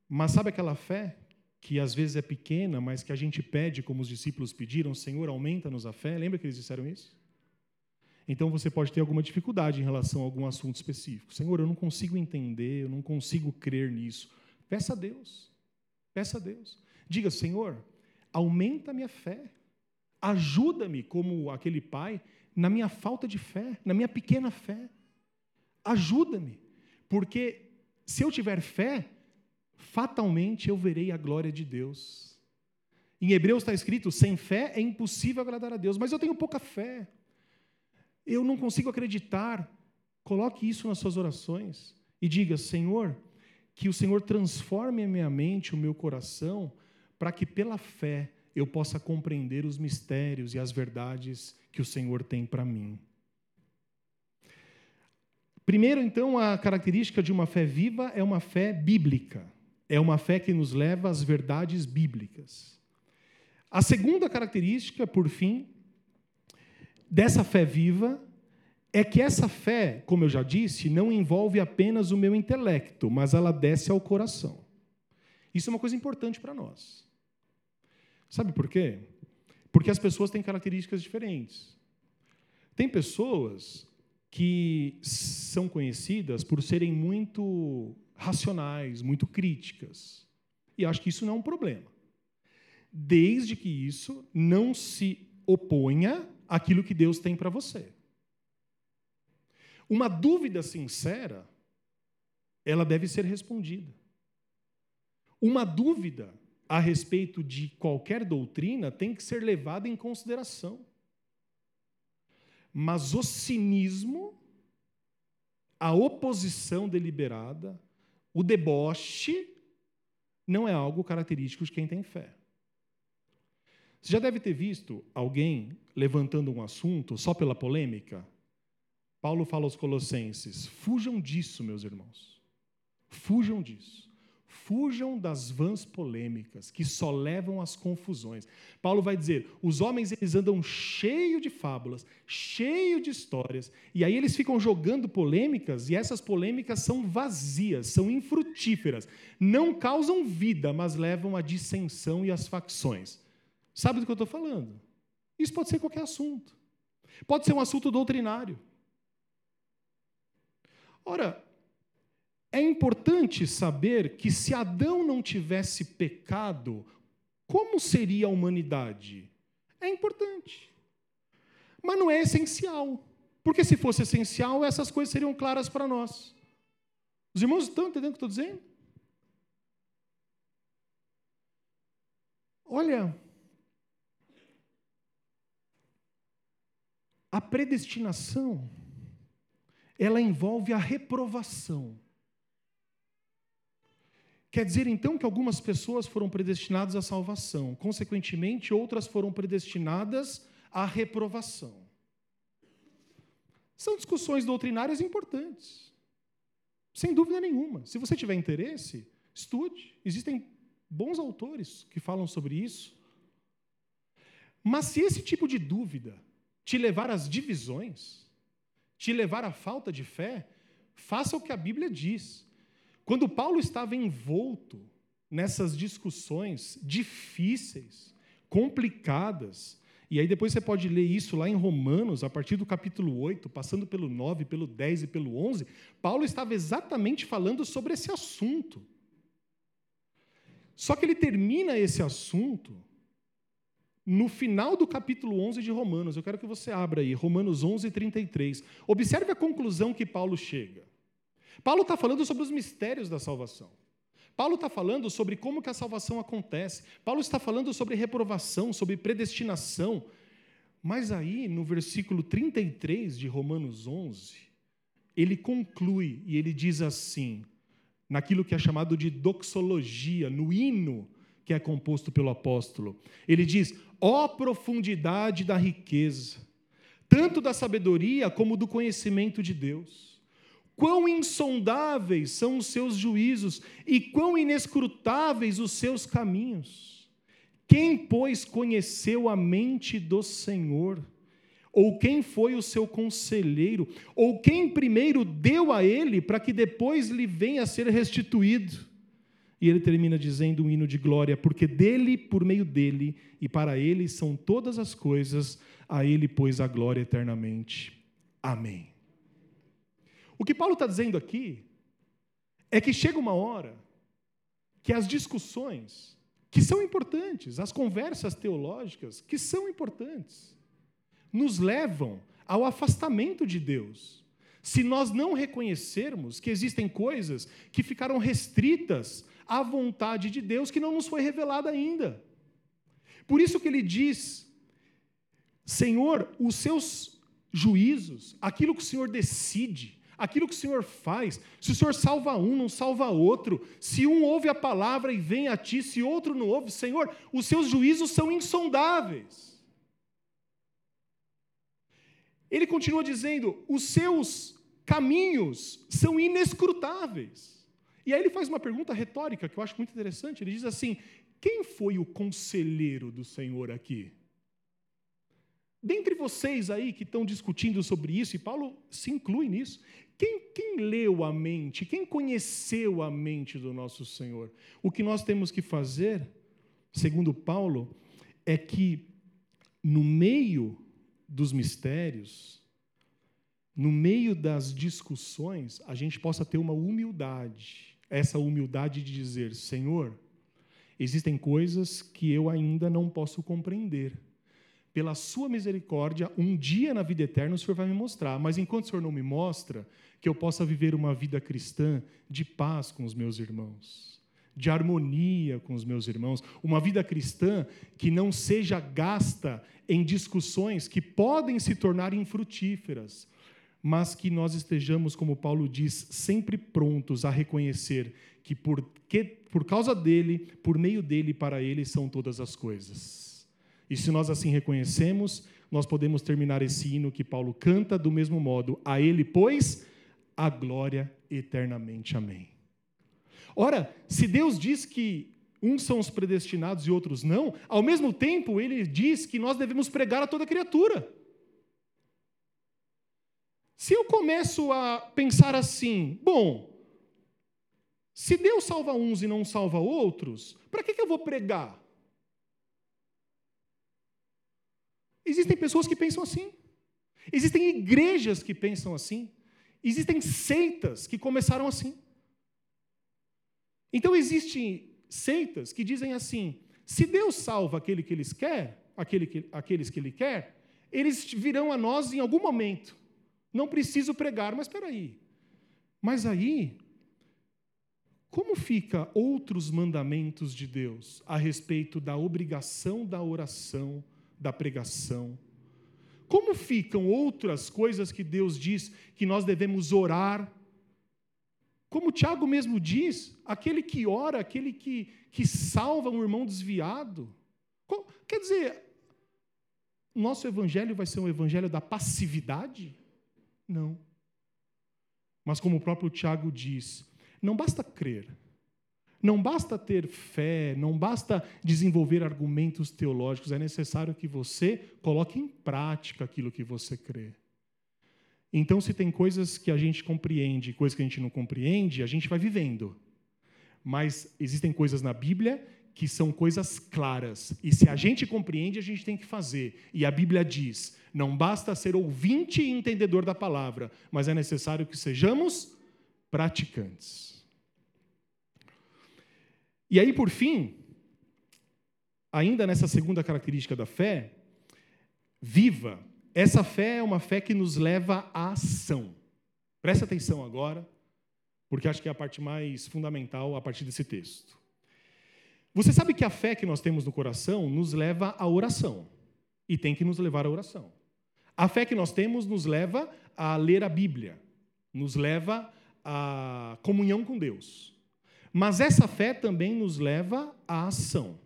Mas sabe aquela fé que às vezes é pequena, mas que a gente pede, como os discípulos pediram, Senhor, aumenta-nos a fé? Lembra que eles disseram isso? Então você pode ter alguma dificuldade em relação a algum assunto específico. Senhor, eu não consigo entender, eu não consigo crer nisso. Peça a Deus. Peça a Deus. Diga, Senhor, aumenta a minha fé. Ajuda-me, como aquele pai, na minha falta de fé, na minha pequena fé. Ajuda-me, porque se eu tiver fé, fatalmente eu verei a glória de Deus. Em Hebreus está escrito: sem fé é impossível agradar a Deus, mas eu tenho pouca fé. eu não consigo acreditar. Coloque isso nas suas orações e diga: Senhor, que o Senhor transforme a minha mente, o meu coração, para que pela fé eu possa compreender os mistérios e as verdades que o Senhor tem para mim. Primeiro, então, a característica de uma fé viva é uma fé bíblica. É uma fé que nos leva às verdades bíblicas. A segunda característica, por fim, dessa fé viva é que essa fé, como eu já disse, não envolve apenas o meu intelecto, mas ela desce ao coração. Isso é uma coisa importante para nós. Sabe por quê? Porque as pessoas têm características diferentes. Tem pessoas que são conhecidas por serem muito racionais, muito críticas. E acho que isso não é um problema. Desde que isso não se oponha àquilo que Deus tem para você. Uma dúvida sincera, ela deve ser respondida. Uma dúvida a respeito de qualquer doutrina tem que ser levada em consideração. Mas o cinismo, a oposição deliberada, o deboche, não é algo característico de quem tem fé. Você já deve ter visto alguém levantando um assunto só pela polêmica? Paulo fala aos Colossenses: fujam disso, meus irmãos. Fujam disso. Fujam das vãs polêmicas que só levam às confusões. Paulo vai dizer: os homens eles andam cheios de fábulas, cheios de histórias, e aí eles ficam jogando polêmicas, e essas polêmicas são vazias, são infrutíferas, não causam vida, mas levam à dissensão e às facções. Sabe do que eu estou falando? Isso pode ser qualquer assunto. Pode ser um assunto doutrinário. Ora, é importante saber que se Adão não tivesse pecado, como seria a humanidade? É importante. Mas não é essencial. Porque se fosse essencial, essas coisas seriam claras para nós. Os irmãos estão entendendo o que eu estou dizendo? Olha, a predestinação, ela envolve a reprovação. Quer dizer então que algumas pessoas foram predestinadas à salvação, consequentemente, outras foram predestinadas à reprovação. São discussões doutrinárias importantes, sem dúvida nenhuma. Se você tiver interesse, estude. Existem bons autores que falam sobre isso. Mas se esse tipo de dúvida te levar às divisões, te levar à falta de fé, faça o que a Bíblia diz. Quando Paulo estava envolto nessas discussões difíceis, complicadas, e aí depois você pode ler isso lá em Romanos, a partir do capítulo 8, passando pelo 9, pelo 10 e pelo 11, Paulo estava exatamente falando sobre esse assunto. Só que ele termina esse assunto no final do capítulo 11 de Romanos. Eu quero que você abra aí, Romanos 11, 33. Observe a conclusão que Paulo chega. Paulo está falando sobre os mistérios da salvação. Paulo está falando sobre como que a salvação acontece. Paulo está falando sobre reprovação, sobre predestinação. Mas aí, no versículo 33 de Romanos 11, ele conclui e ele diz assim, naquilo que é chamado de doxologia, no hino que é composto pelo apóstolo. Ele diz: ó oh, profundidade da riqueza, tanto da sabedoria como do conhecimento de Deus Quão insondáveis são os seus juízos e quão inescrutáveis os seus caminhos. Quem, pois, conheceu a mente do Senhor? Ou quem foi o seu conselheiro? Ou quem primeiro deu a ele para que depois lhe venha a ser restituído? E ele termina dizendo um hino de glória, porque dele, por meio dele e para ele são todas as coisas, a ele, pois, a glória eternamente. Amém. O que Paulo está dizendo aqui é que chega uma hora que as discussões, que são importantes, as conversas teológicas, que são importantes, nos levam ao afastamento de Deus. Se nós não reconhecermos que existem coisas que ficaram restritas à vontade de Deus que não nos foi revelada ainda. Por isso que ele diz: Senhor, os seus juízos, aquilo que o Senhor decide, aquilo que o Senhor faz. Se o Senhor salva um, não salva outro. Se um ouve a palavra e vem a ti, se outro não ouve, Senhor, os seus juízos são insondáveis. Ele continua dizendo: os seus caminhos são inescrutáveis. E aí ele faz uma pergunta retórica que eu acho muito interessante. Ele diz assim: quem foi o conselheiro do Senhor aqui? Dentre vocês aí que estão discutindo sobre isso, e Paulo se inclui nisso, quem, quem, leu a mente, quem conheceu a mente do nosso Senhor? O que nós temos que fazer, segundo Paulo, é que no meio dos mistérios, no meio das discussões, a gente possa ter uma humildade, essa humildade de dizer: Senhor, existem coisas que eu ainda não posso compreender pela sua misericórdia, um dia na vida eterna o Senhor vai me mostrar. Mas enquanto o Senhor não me mostra, que eu possa viver uma vida cristã de paz com os meus irmãos, de harmonia com os meus irmãos, uma vida cristã que não seja gasta em discussões que podem se tornar infrutíferas, mas que nós estejamos, como Paulo diz, sempre prontos a reconhecer que por, que, por causa dele, por meio dele, para ele são todas as coisas. E se nós assim reconhecemos, nós podemos terminar esse hino que Paulo canta do mesmo modo: A Ele, pois, a glória eternamente. Amém. Ora, se Deus diz que uns são os predestinados e outros não, ao mesmo tempo ele diz que nós devemos pregar a toda criatura. Se eu começo a pensar assim, bom, se Deus salva uns e não salva outros, para que, que eu vou pregar? Existem pessoas que pensam assim. Existem igrejas que pensam assim. Existem seitas que começaram assim. Então existem seitas que dizem assim: se Deus salva aquele que eles quer, aquele que, aqueles que ele quer, eles virão a nós em algum momento. Não preciso pregar, mas espera aí. Mas aí, como fica outros mandamentos de Deus a respeito da obrigação da oração, da pregação. Como ficam outras coisas que Deus diz que nós devemos orar? Como Tiago mesmo diz, aquele que ora, aquele que, que salva um irmão desviado. Quer dizer, nosso evangelho vai ser um evangelho da passividade? Não. Mas como o próprio Tiago diz, não basta crer, não basta ter fé, não basta desenvolver argumentos teológicos, é necessário que você coloque em prática aquilo que você crê. Então, se tem coisas que a gente compreende, coisas que a gente não compreende, a gente vai vivendo. Mas existem coisas na Bíblia que são coisas claras. E se a gente compreende, a gente tem que fazer. E a Bíblia diz: não basta ser ouvinte e entendedor da palavra, mas é necessário que sejamos praticantes. E aí, por fim, ainda nessa segunda característica da fé, viva. Essa fé é uma fé que nos leva à ação. Presta atenção agora, porque acho que é a parte mais fundamental a partir desse texto. Você sabe que a fé que nós temos no coração nos leva à oração, e tem que nos levar à oração. A fé que nós temos nos leva a ler a Bíblia, nos leva à comunhão com Deus. Mas essa fé também nos leva à ação.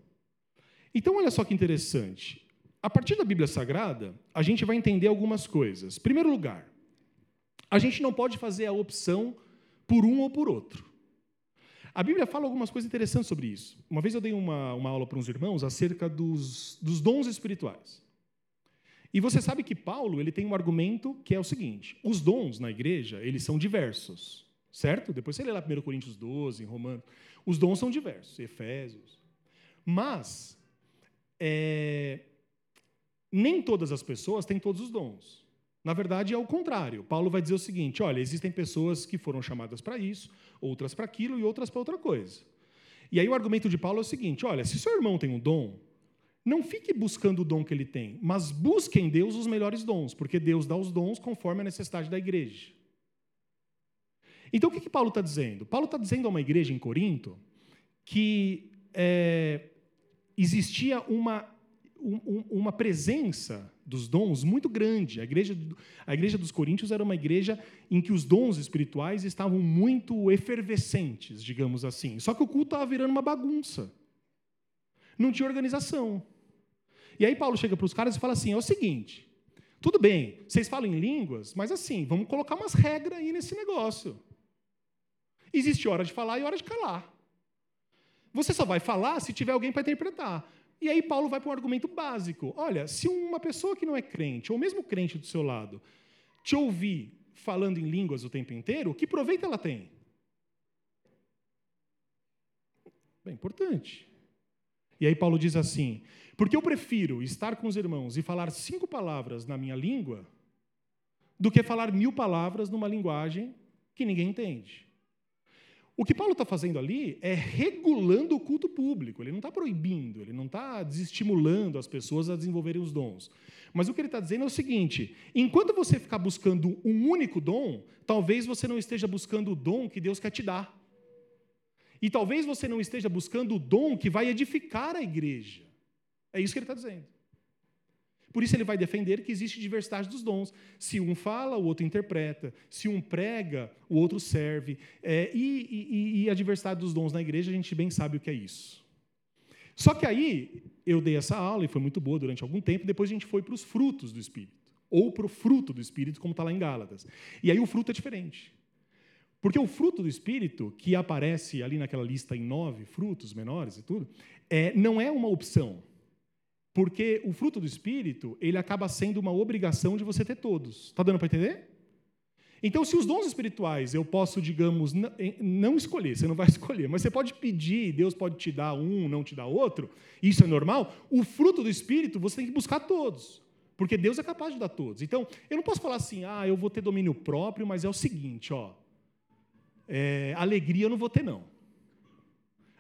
Então, olha só que interessante. A partir da Bíblia Sagrada, a gente vai entender algumas coisas. Primeiro lugar, a gente não pode fazer a opção por um ou por outro. A Bíblia fala algumas coisas interessantes sobre isso. Uma vez eu dei uma, uma aula para uns irmãos acerca dos, dos dons espirituais. E você sabe que Paulo ele tem um argumento que é o seguinte: os dons na igreja eles são diversos. Certo? Depois você lê lá 1 Coríntios 12, Romanos. Os dons são diversos, Efésios. Mas, é, nem todas as pessoas têm todos os dons. Na verdade, é o contrário. Paulo vai dizer o seguinte: olha, existem pessoas que foram chamadas para isso, outras para aquilo e outras para outra coisa. E aí o argumento de Paulo é o seguinte: olha, se seu irmão tem um dom, não fique buscando o dom que ele tem, mas busque em Deus os melhores dons, porque Deus dá os dons conforme a necessidade da igreja. Então, o que, que Paulo está dizendo? Paulo está dizendo a uma igreja em Corinto que é, existia uma. um, uma presença dos dons muito grande. A igreja, a igreja dos Coríntios era uma igreja em que os dons espirituais estavam muito efervescentes, digamos assim. Só que o culto estava virando uma bagunça. Não tinha organização. E aí Paulo chega para os caras e fala assim: é o seguinte, tudo bem, vocês falam em línguas, mas assim, vamos colocar umas regras aí nesse negócio. Existe hora de falar e hora de calar. Você só vai falar se tiver alguém para interpretar. E aí Paulo vai para um argumento básico. Olha, se uma pessoa que não é crente, ou mesmo crente do seu lado, te ouvir falando em línguas o tempo inteiro, que proveito ela tem? É importante. E aí Paulo diz assim: porque eu prefiro estar com os irmãos e falar cinco palavras na minha língua do que falar mil palavras numa linguagem que ninguém entende. O que Paulo está fazendo ali é regulando o culto público. Ele não está proibindo, ele não está desestimulando as pessoas a desenvolverem os dons. Mas o que ele está dizendo é o seguinte: enquanto você ficar buscando um único dom, talvez você não esteja buscando o dom que Deus quer te dar. E talvez você não esteja buscando o dom que vai edificar a igreja. É isso que ele está dizendo. Por isso ele vai defender que existe diversidade dos dons. Se um fala, o outro interpreta. Se um prega, o outro serve. É, e, e, e, a diversidade dos dons na igreja, a gente bem sabe o que é isso. Só que aí, eu dei essa aula, e foi muito boa durante algum tempo, depois a gente foi para os frutos do Espírito. Ou para o fruto do Espírito, como está lá em Gálatas. E aí o fruto é diferente. Porque o fruto do Espírito, que aparece ali naquela lista em nove frutos menores e tudo, é, não é uma opção. Porque o fruto do Espírito, ele acaba sendo uma obrigação de você ter todos. Está dando para entender? Então, se os dons espirituais eu posso, digamos, não escolher, você não vai escolher, mas você pode pedir, Deus pode te dar um, não te dar outro, isso é normal. O fruto do Espírito você tem que buscar todos, porque Deus é capaz de dar todos. Então, eu não posso falar assim, ah, eu vou ter domínio próprio, mas é o seguinte, ó, é, alegria eu não vou ter, não.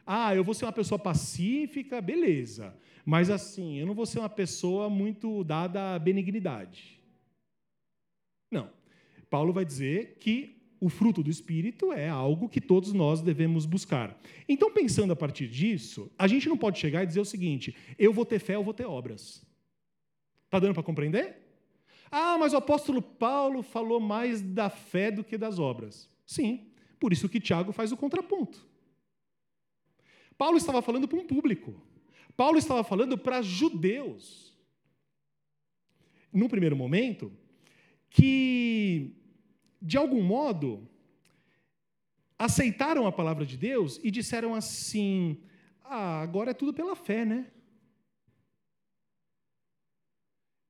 Ah, eu vou ser uma pessoa pacífica, beleza. Mas assim, eu não vou ser uma pessoa muito dada à benignidade. Não. Paulo vai dizer que o fruto do Espírito é algo que todos nós devemos buscar. Então, pensando a partir disso, a gente não pode chegar e dizer o seguinte: eu vou ter fé, eu vou ter obras. Está dando para compreender? Ah, mas o apóstolo Paulo falou mais da fé do que das obras. Sim, por isso que Tiago faz o contraponto. Paulo estava falando para um público. Paulo estava falando para judeus, num primeiro momento, que, de algum modo, aceitaram a palavra de Deus e disseram assim: ah, agora é tudo pela fé, né?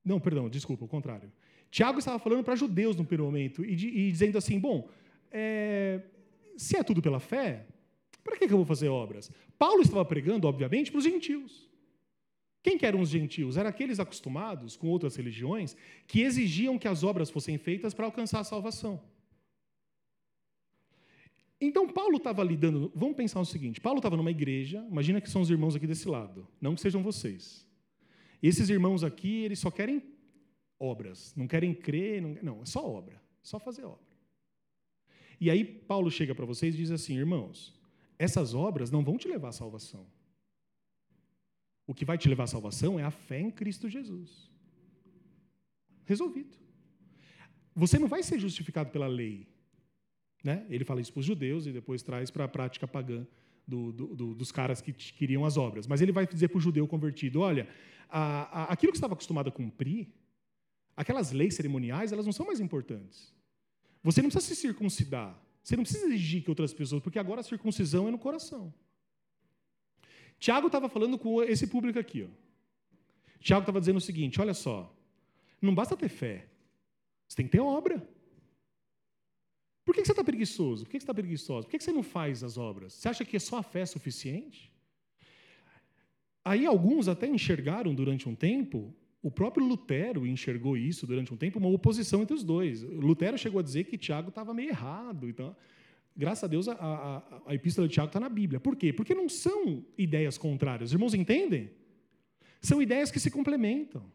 Não, perdão, desculpa, o contrário. Tiago estava falando para judeus no primeiro momento e, e dizendo assim: bom, é, se é tudo pela fé, para que, eu vou fazer obras? Paulo estava pregando, obviamente, para os gentios. Quem que eram os gentios? Eram aqueles acostumados com outras religiões que exigiam que as obras fossem feitas para alcançar a salvação. Então, Paulo estava lidando. Vamos pensar o seguinte: Paulo estava numa igreja, imagina que são os irmãos aqui desse lado, não que sejam vocês. Esses irmãos aqui, eles só querem obras, não querem crer, não, não é só obra, só fazer obra. E aí, Paulo chega para vocês e diz assim: irmãos, essas obras não vão te levar à salvação. O que vai te levar à salvação é a fé em Cristo Jesus. Resolvido. Você não vai ser justificado pela lei. Né? Ele fala isso para os judeus e depois traz para a prática pagã do, do, do, dos caras que queriam as obras. Mas ele vai dizer para o judeu convertido: olha, a, a, aquilo que estava acostumado a cumprir, aquelas leis cerimoniais, elas não são mais importantes. Você não precisa se circuncidar. Você não precisa exigir que outras pessoas, porque agora a circuncisão é no coração. Tiago estava falando com esse público aqui. Ó. Tiago estava dizendo o seguinte: olha só, não basta ter fé, você tem que ter obra. Por que você está preguiçoso? Por que você está preguiçoso? Por que você não faz as obras? Você acha que é só a fé suficiente? Aí alguns até enxergaram durante um tempo o próprio Lutero enxergou isso durante um tempo, uma oposição entre os dois. Lutero chegou a dizer que Tiago estava meio errado. Então, graças a Deus, a, a, a epístola de Tiago está na Bíblia. Por quê? Porque não são ideias contrárias. Os irmãos entendem? São ideias que se complementam.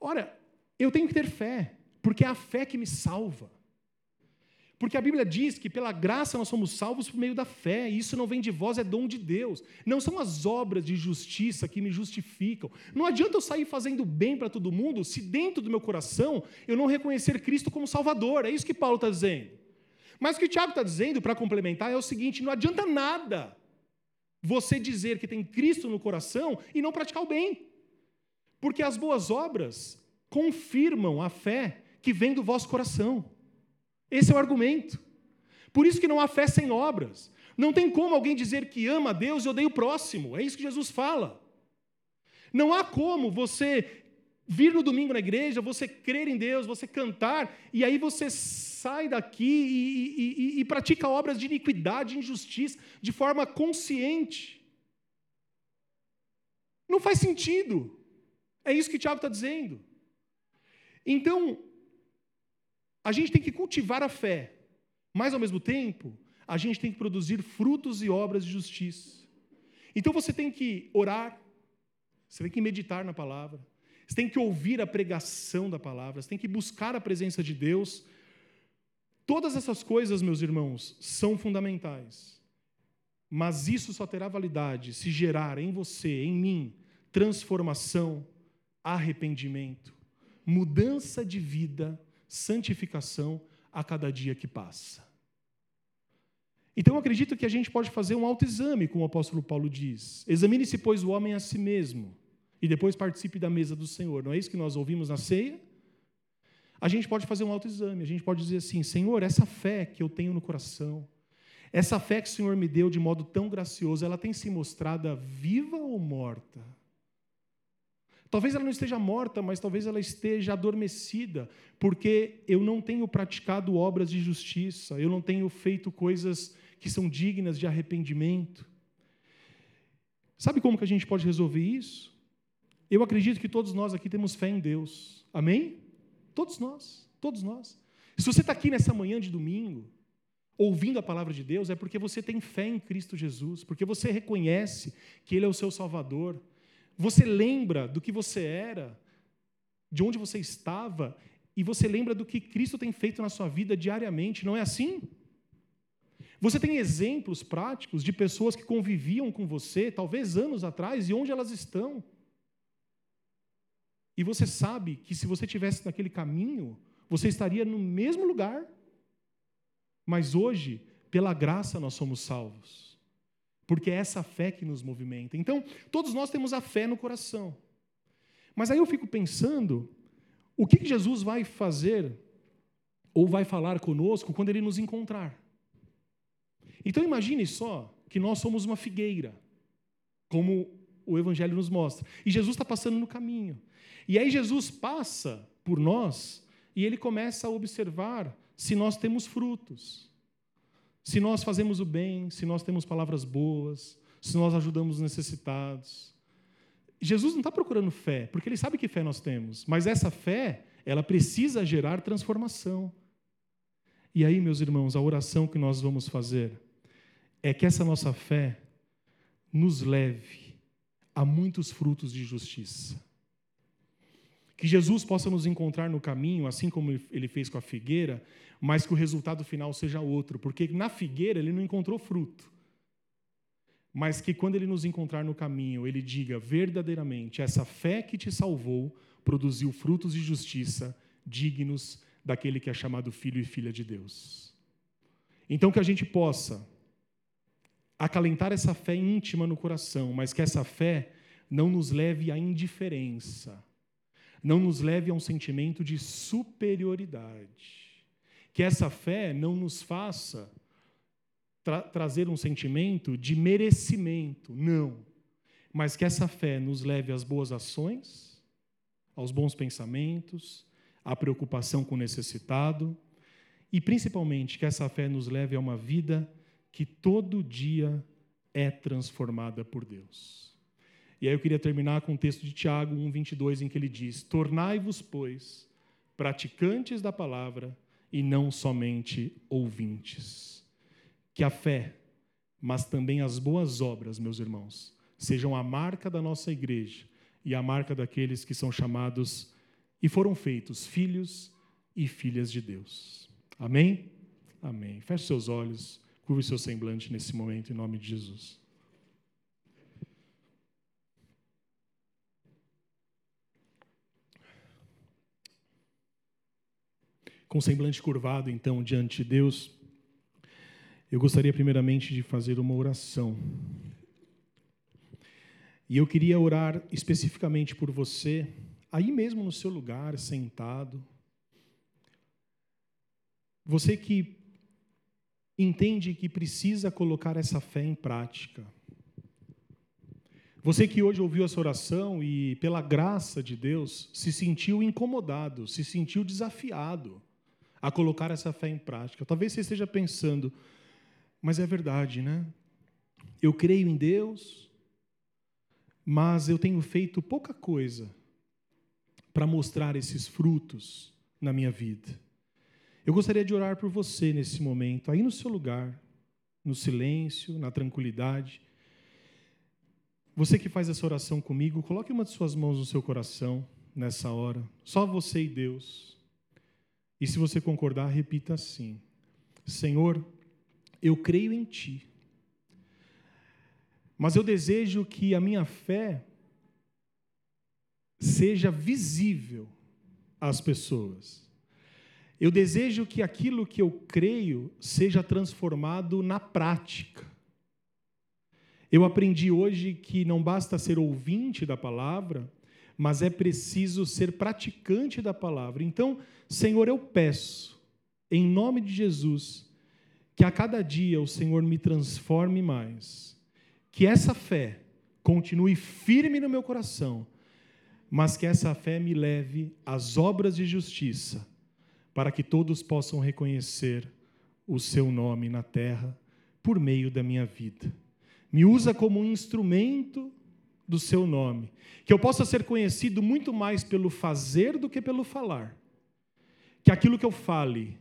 Ora, eu tenho que ter fé, porque é a fé que me salva. Porque a Bíblia diz que pela graça nós somos salvos por meio da fé, e isso não vem de vós, é dom de Deus. Não são as obras de justiça que me justificam. Não adianta eu sair fazendo bem para todo mundo se dentro do meu coração eu não reconhecer Cristo como Salvador. É isso que Paulo está dizendo. Mas o que o Tiago está dizendo, para complementar, é o seguinte: não adianta nada você dizer que tem Cristo no coração e não praticar o bem. Porque as boas obras confirmam a fé que vem do vosso coração. Esse é o argumento. Por isso que não há fé sem obras. Não tem como alguém dizer que ama a Deus e odeia o próximo. É isso que Jesus fala. Não há como você vir no domingo na igreja, você crer em Deus, você cantar, e aí você sai daqui e, e, e, e pratica obras de iniquidade, de injustiça, de forma consciente. Não faz sentido. É isso que o Tiago está dizendo. Então, a gente tem que cultivar a fé, mas ao mesmo tempo, a gente tem que produzir frutos e obras de justiça. Então você tem que orar, você tem que meditar na palavra, você tem que ouvir a pregação da palavra, você tem que buscar a presença de Deus. Todas essas coisas, meus irmãos, são fundamentais. Mas isso só terá validade se gerar em você, em mim, transformação, arrependimento, mudança de vida santificação a cada dia que passa. Então eu acredito que a gente pode fazer um autoexame, como o apóstolo Paulo diz. Examine-se, pois, o homem a si mesmo, e depois participe da mesa do Senhor. Não é isso que nós ouvimos na ceia? A gente pode fazer um autoexame, a gente pode dizer assim: Senhor, essa fé que eu tenho no coração, essa fé que o Senhor me deu de modo tão gracioso, ela tem se mostrado viva ou morta? Talvez ela não esteja morta, mas talvez ela esteja adormecida, porque eu não tenho praticado obras de justiça, eu não tenho feito coisas que são dignas de arrependimento. Sabe como que a gente pode resolver isso? Eu acredito que todos nós aqui temos fé em Deus. Amém? Todos nós, todos nós. Se você está aqui nessa manhã de domingo, ouvindo a palavra de Deus, é porque você tem fé em Cristo Jesus, porque você reconhece que Ele é o seu Salvador, você lembra do que você era, de onde você estava, e você lembra do que Cristo tem feito na sua vida diariamente, não é assim? Você tem exemplos práticos de pessoas que conviviam com você, talvez anos atrás, e onde elas estão. E você sabe que se você estivesse naquele caminho, você estaria no mesmo lugar. Mas hoje, pela graça, nós somos salvos porque é essa fé que nos movimenta. Então, todos nós temos a fé no coração. Mas aí eu fico pensando, o que Jesus vai fazer ou vai falar conosco quando ele nos encontrar? Então imagine só que nós somos uma figueira, como o Evangelho nos mostra, e Jesus está passando no caminho. E aí Jesus passa por nós e ele começa a observar se nós temos frutos. Se nós fazemos o bem, se nós temos palavras boas, se nós ajudamos os necessitados. Jesus não está procurando fé, porque ele sabe que fé nós temos, mas essa fé, ela precisa gerar transformação. E aí, meus irmãos, a oração que nós vamos fazer é que essa nossa fé nos leve a muitos frutos de justiça. Que Jesus possa nos encontrar no caminho, assim como ele fez com a figueira, mas que o resultado final seja outro, porque na figueira ele não encontrou fruto. Mas que quando ele nos encontrar no caminho, ele diga verdadeiramente: essa fé que te salvou produziu frutos de justiça dignos daquele que é chamado filho e filha de Deus. Então que a gente possa acalentar essa fé íntima no coração, mas que essa fé não nos leve à indiferença, não nos leve a um sentimento de superioridade que essa fé não nos faça tra trazer um sentimento de merecimento, não. Mas que essa fé nos leve às boas ações, aos bons pensamentos, à preocupação com o necessitado e principalmente que essa fé nos leve a uma vida que todo dia é transformada por Deus. E aí eu queria terminar com o texto de Tiago 1:22 em que ele diz: "Tornai-vos, pois, praticantes da palavra, e não somente ouvintes. Que a fé, mas também as boas obras, meus irmãos, sejam a marca da nossa igreja e a marca daqueles que são chamados e foram feitos filhos e filhas de Deus. Amém? Amém. Feche seus olhos, curva o seu semblante nesse momento, em nome de Jesus. Com semblante curvado, então, diante de Deus, eu gostaria primeiramente de fazer uma oração. E eu queria orar especificamente por você, aí mesmo no seu lugar, sentado. Você que entende que precisa colocar essa fé em prática. Você que hoje ouviu essa oração e, pela graça de Deus, se sentiu incomodado, se sentiu desafiado a colocar essa fé em prática. Talvez você esteja pensando, mas é verdade, né? Eu creio em Deus, mas eu tenho feito pouca coisa para mostrar esses frutos na minha vida. Eu gostaria de orar por você nesse momento, aí no seu lugar, no silêncio, na tranquilidade. Você que faz essa oração comigo, coloque uma de suas mãos no seu coração nessa hora. Só você e Deus. E se você concordar, repita assim: Senhor, eu creio em Ti, mas eu desejo que a minha fé seja visível às pessoas. Eu desejo que aquilo que eu creio seja transformado na prática. Eu aprendi hoje que não basta ser ouvinte da palavra, mas é preciso ser praticante da palavra. Então, Senhor, eu peço, em nome de Jesus, que a cada dia o Senhor me transforme mais, que essa fé continue firme no meu coração, mas que essa fé me leve às obras de justiça, para que todos possam reconhecer o seu nome na terra por meio da minha vida. Me usa como um instrumento do seu nome, que eu possa ser conhecido muito mais pelo fazer do que pelo falar. Que aquilo que eu fale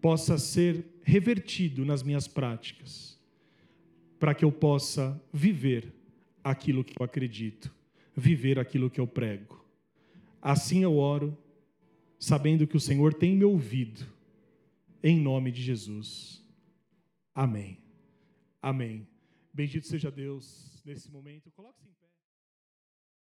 possa ser revertido nas minhas práticas, para que eu possa viver aquilo que eu acredito, viver aquilo que eu prego. Assim eu oro, sabendo que o Senhor tem me ouvido, em nome de Jesus. Amém. Amém. Bendito seja Deus nesse momento. Coloque-se em pé.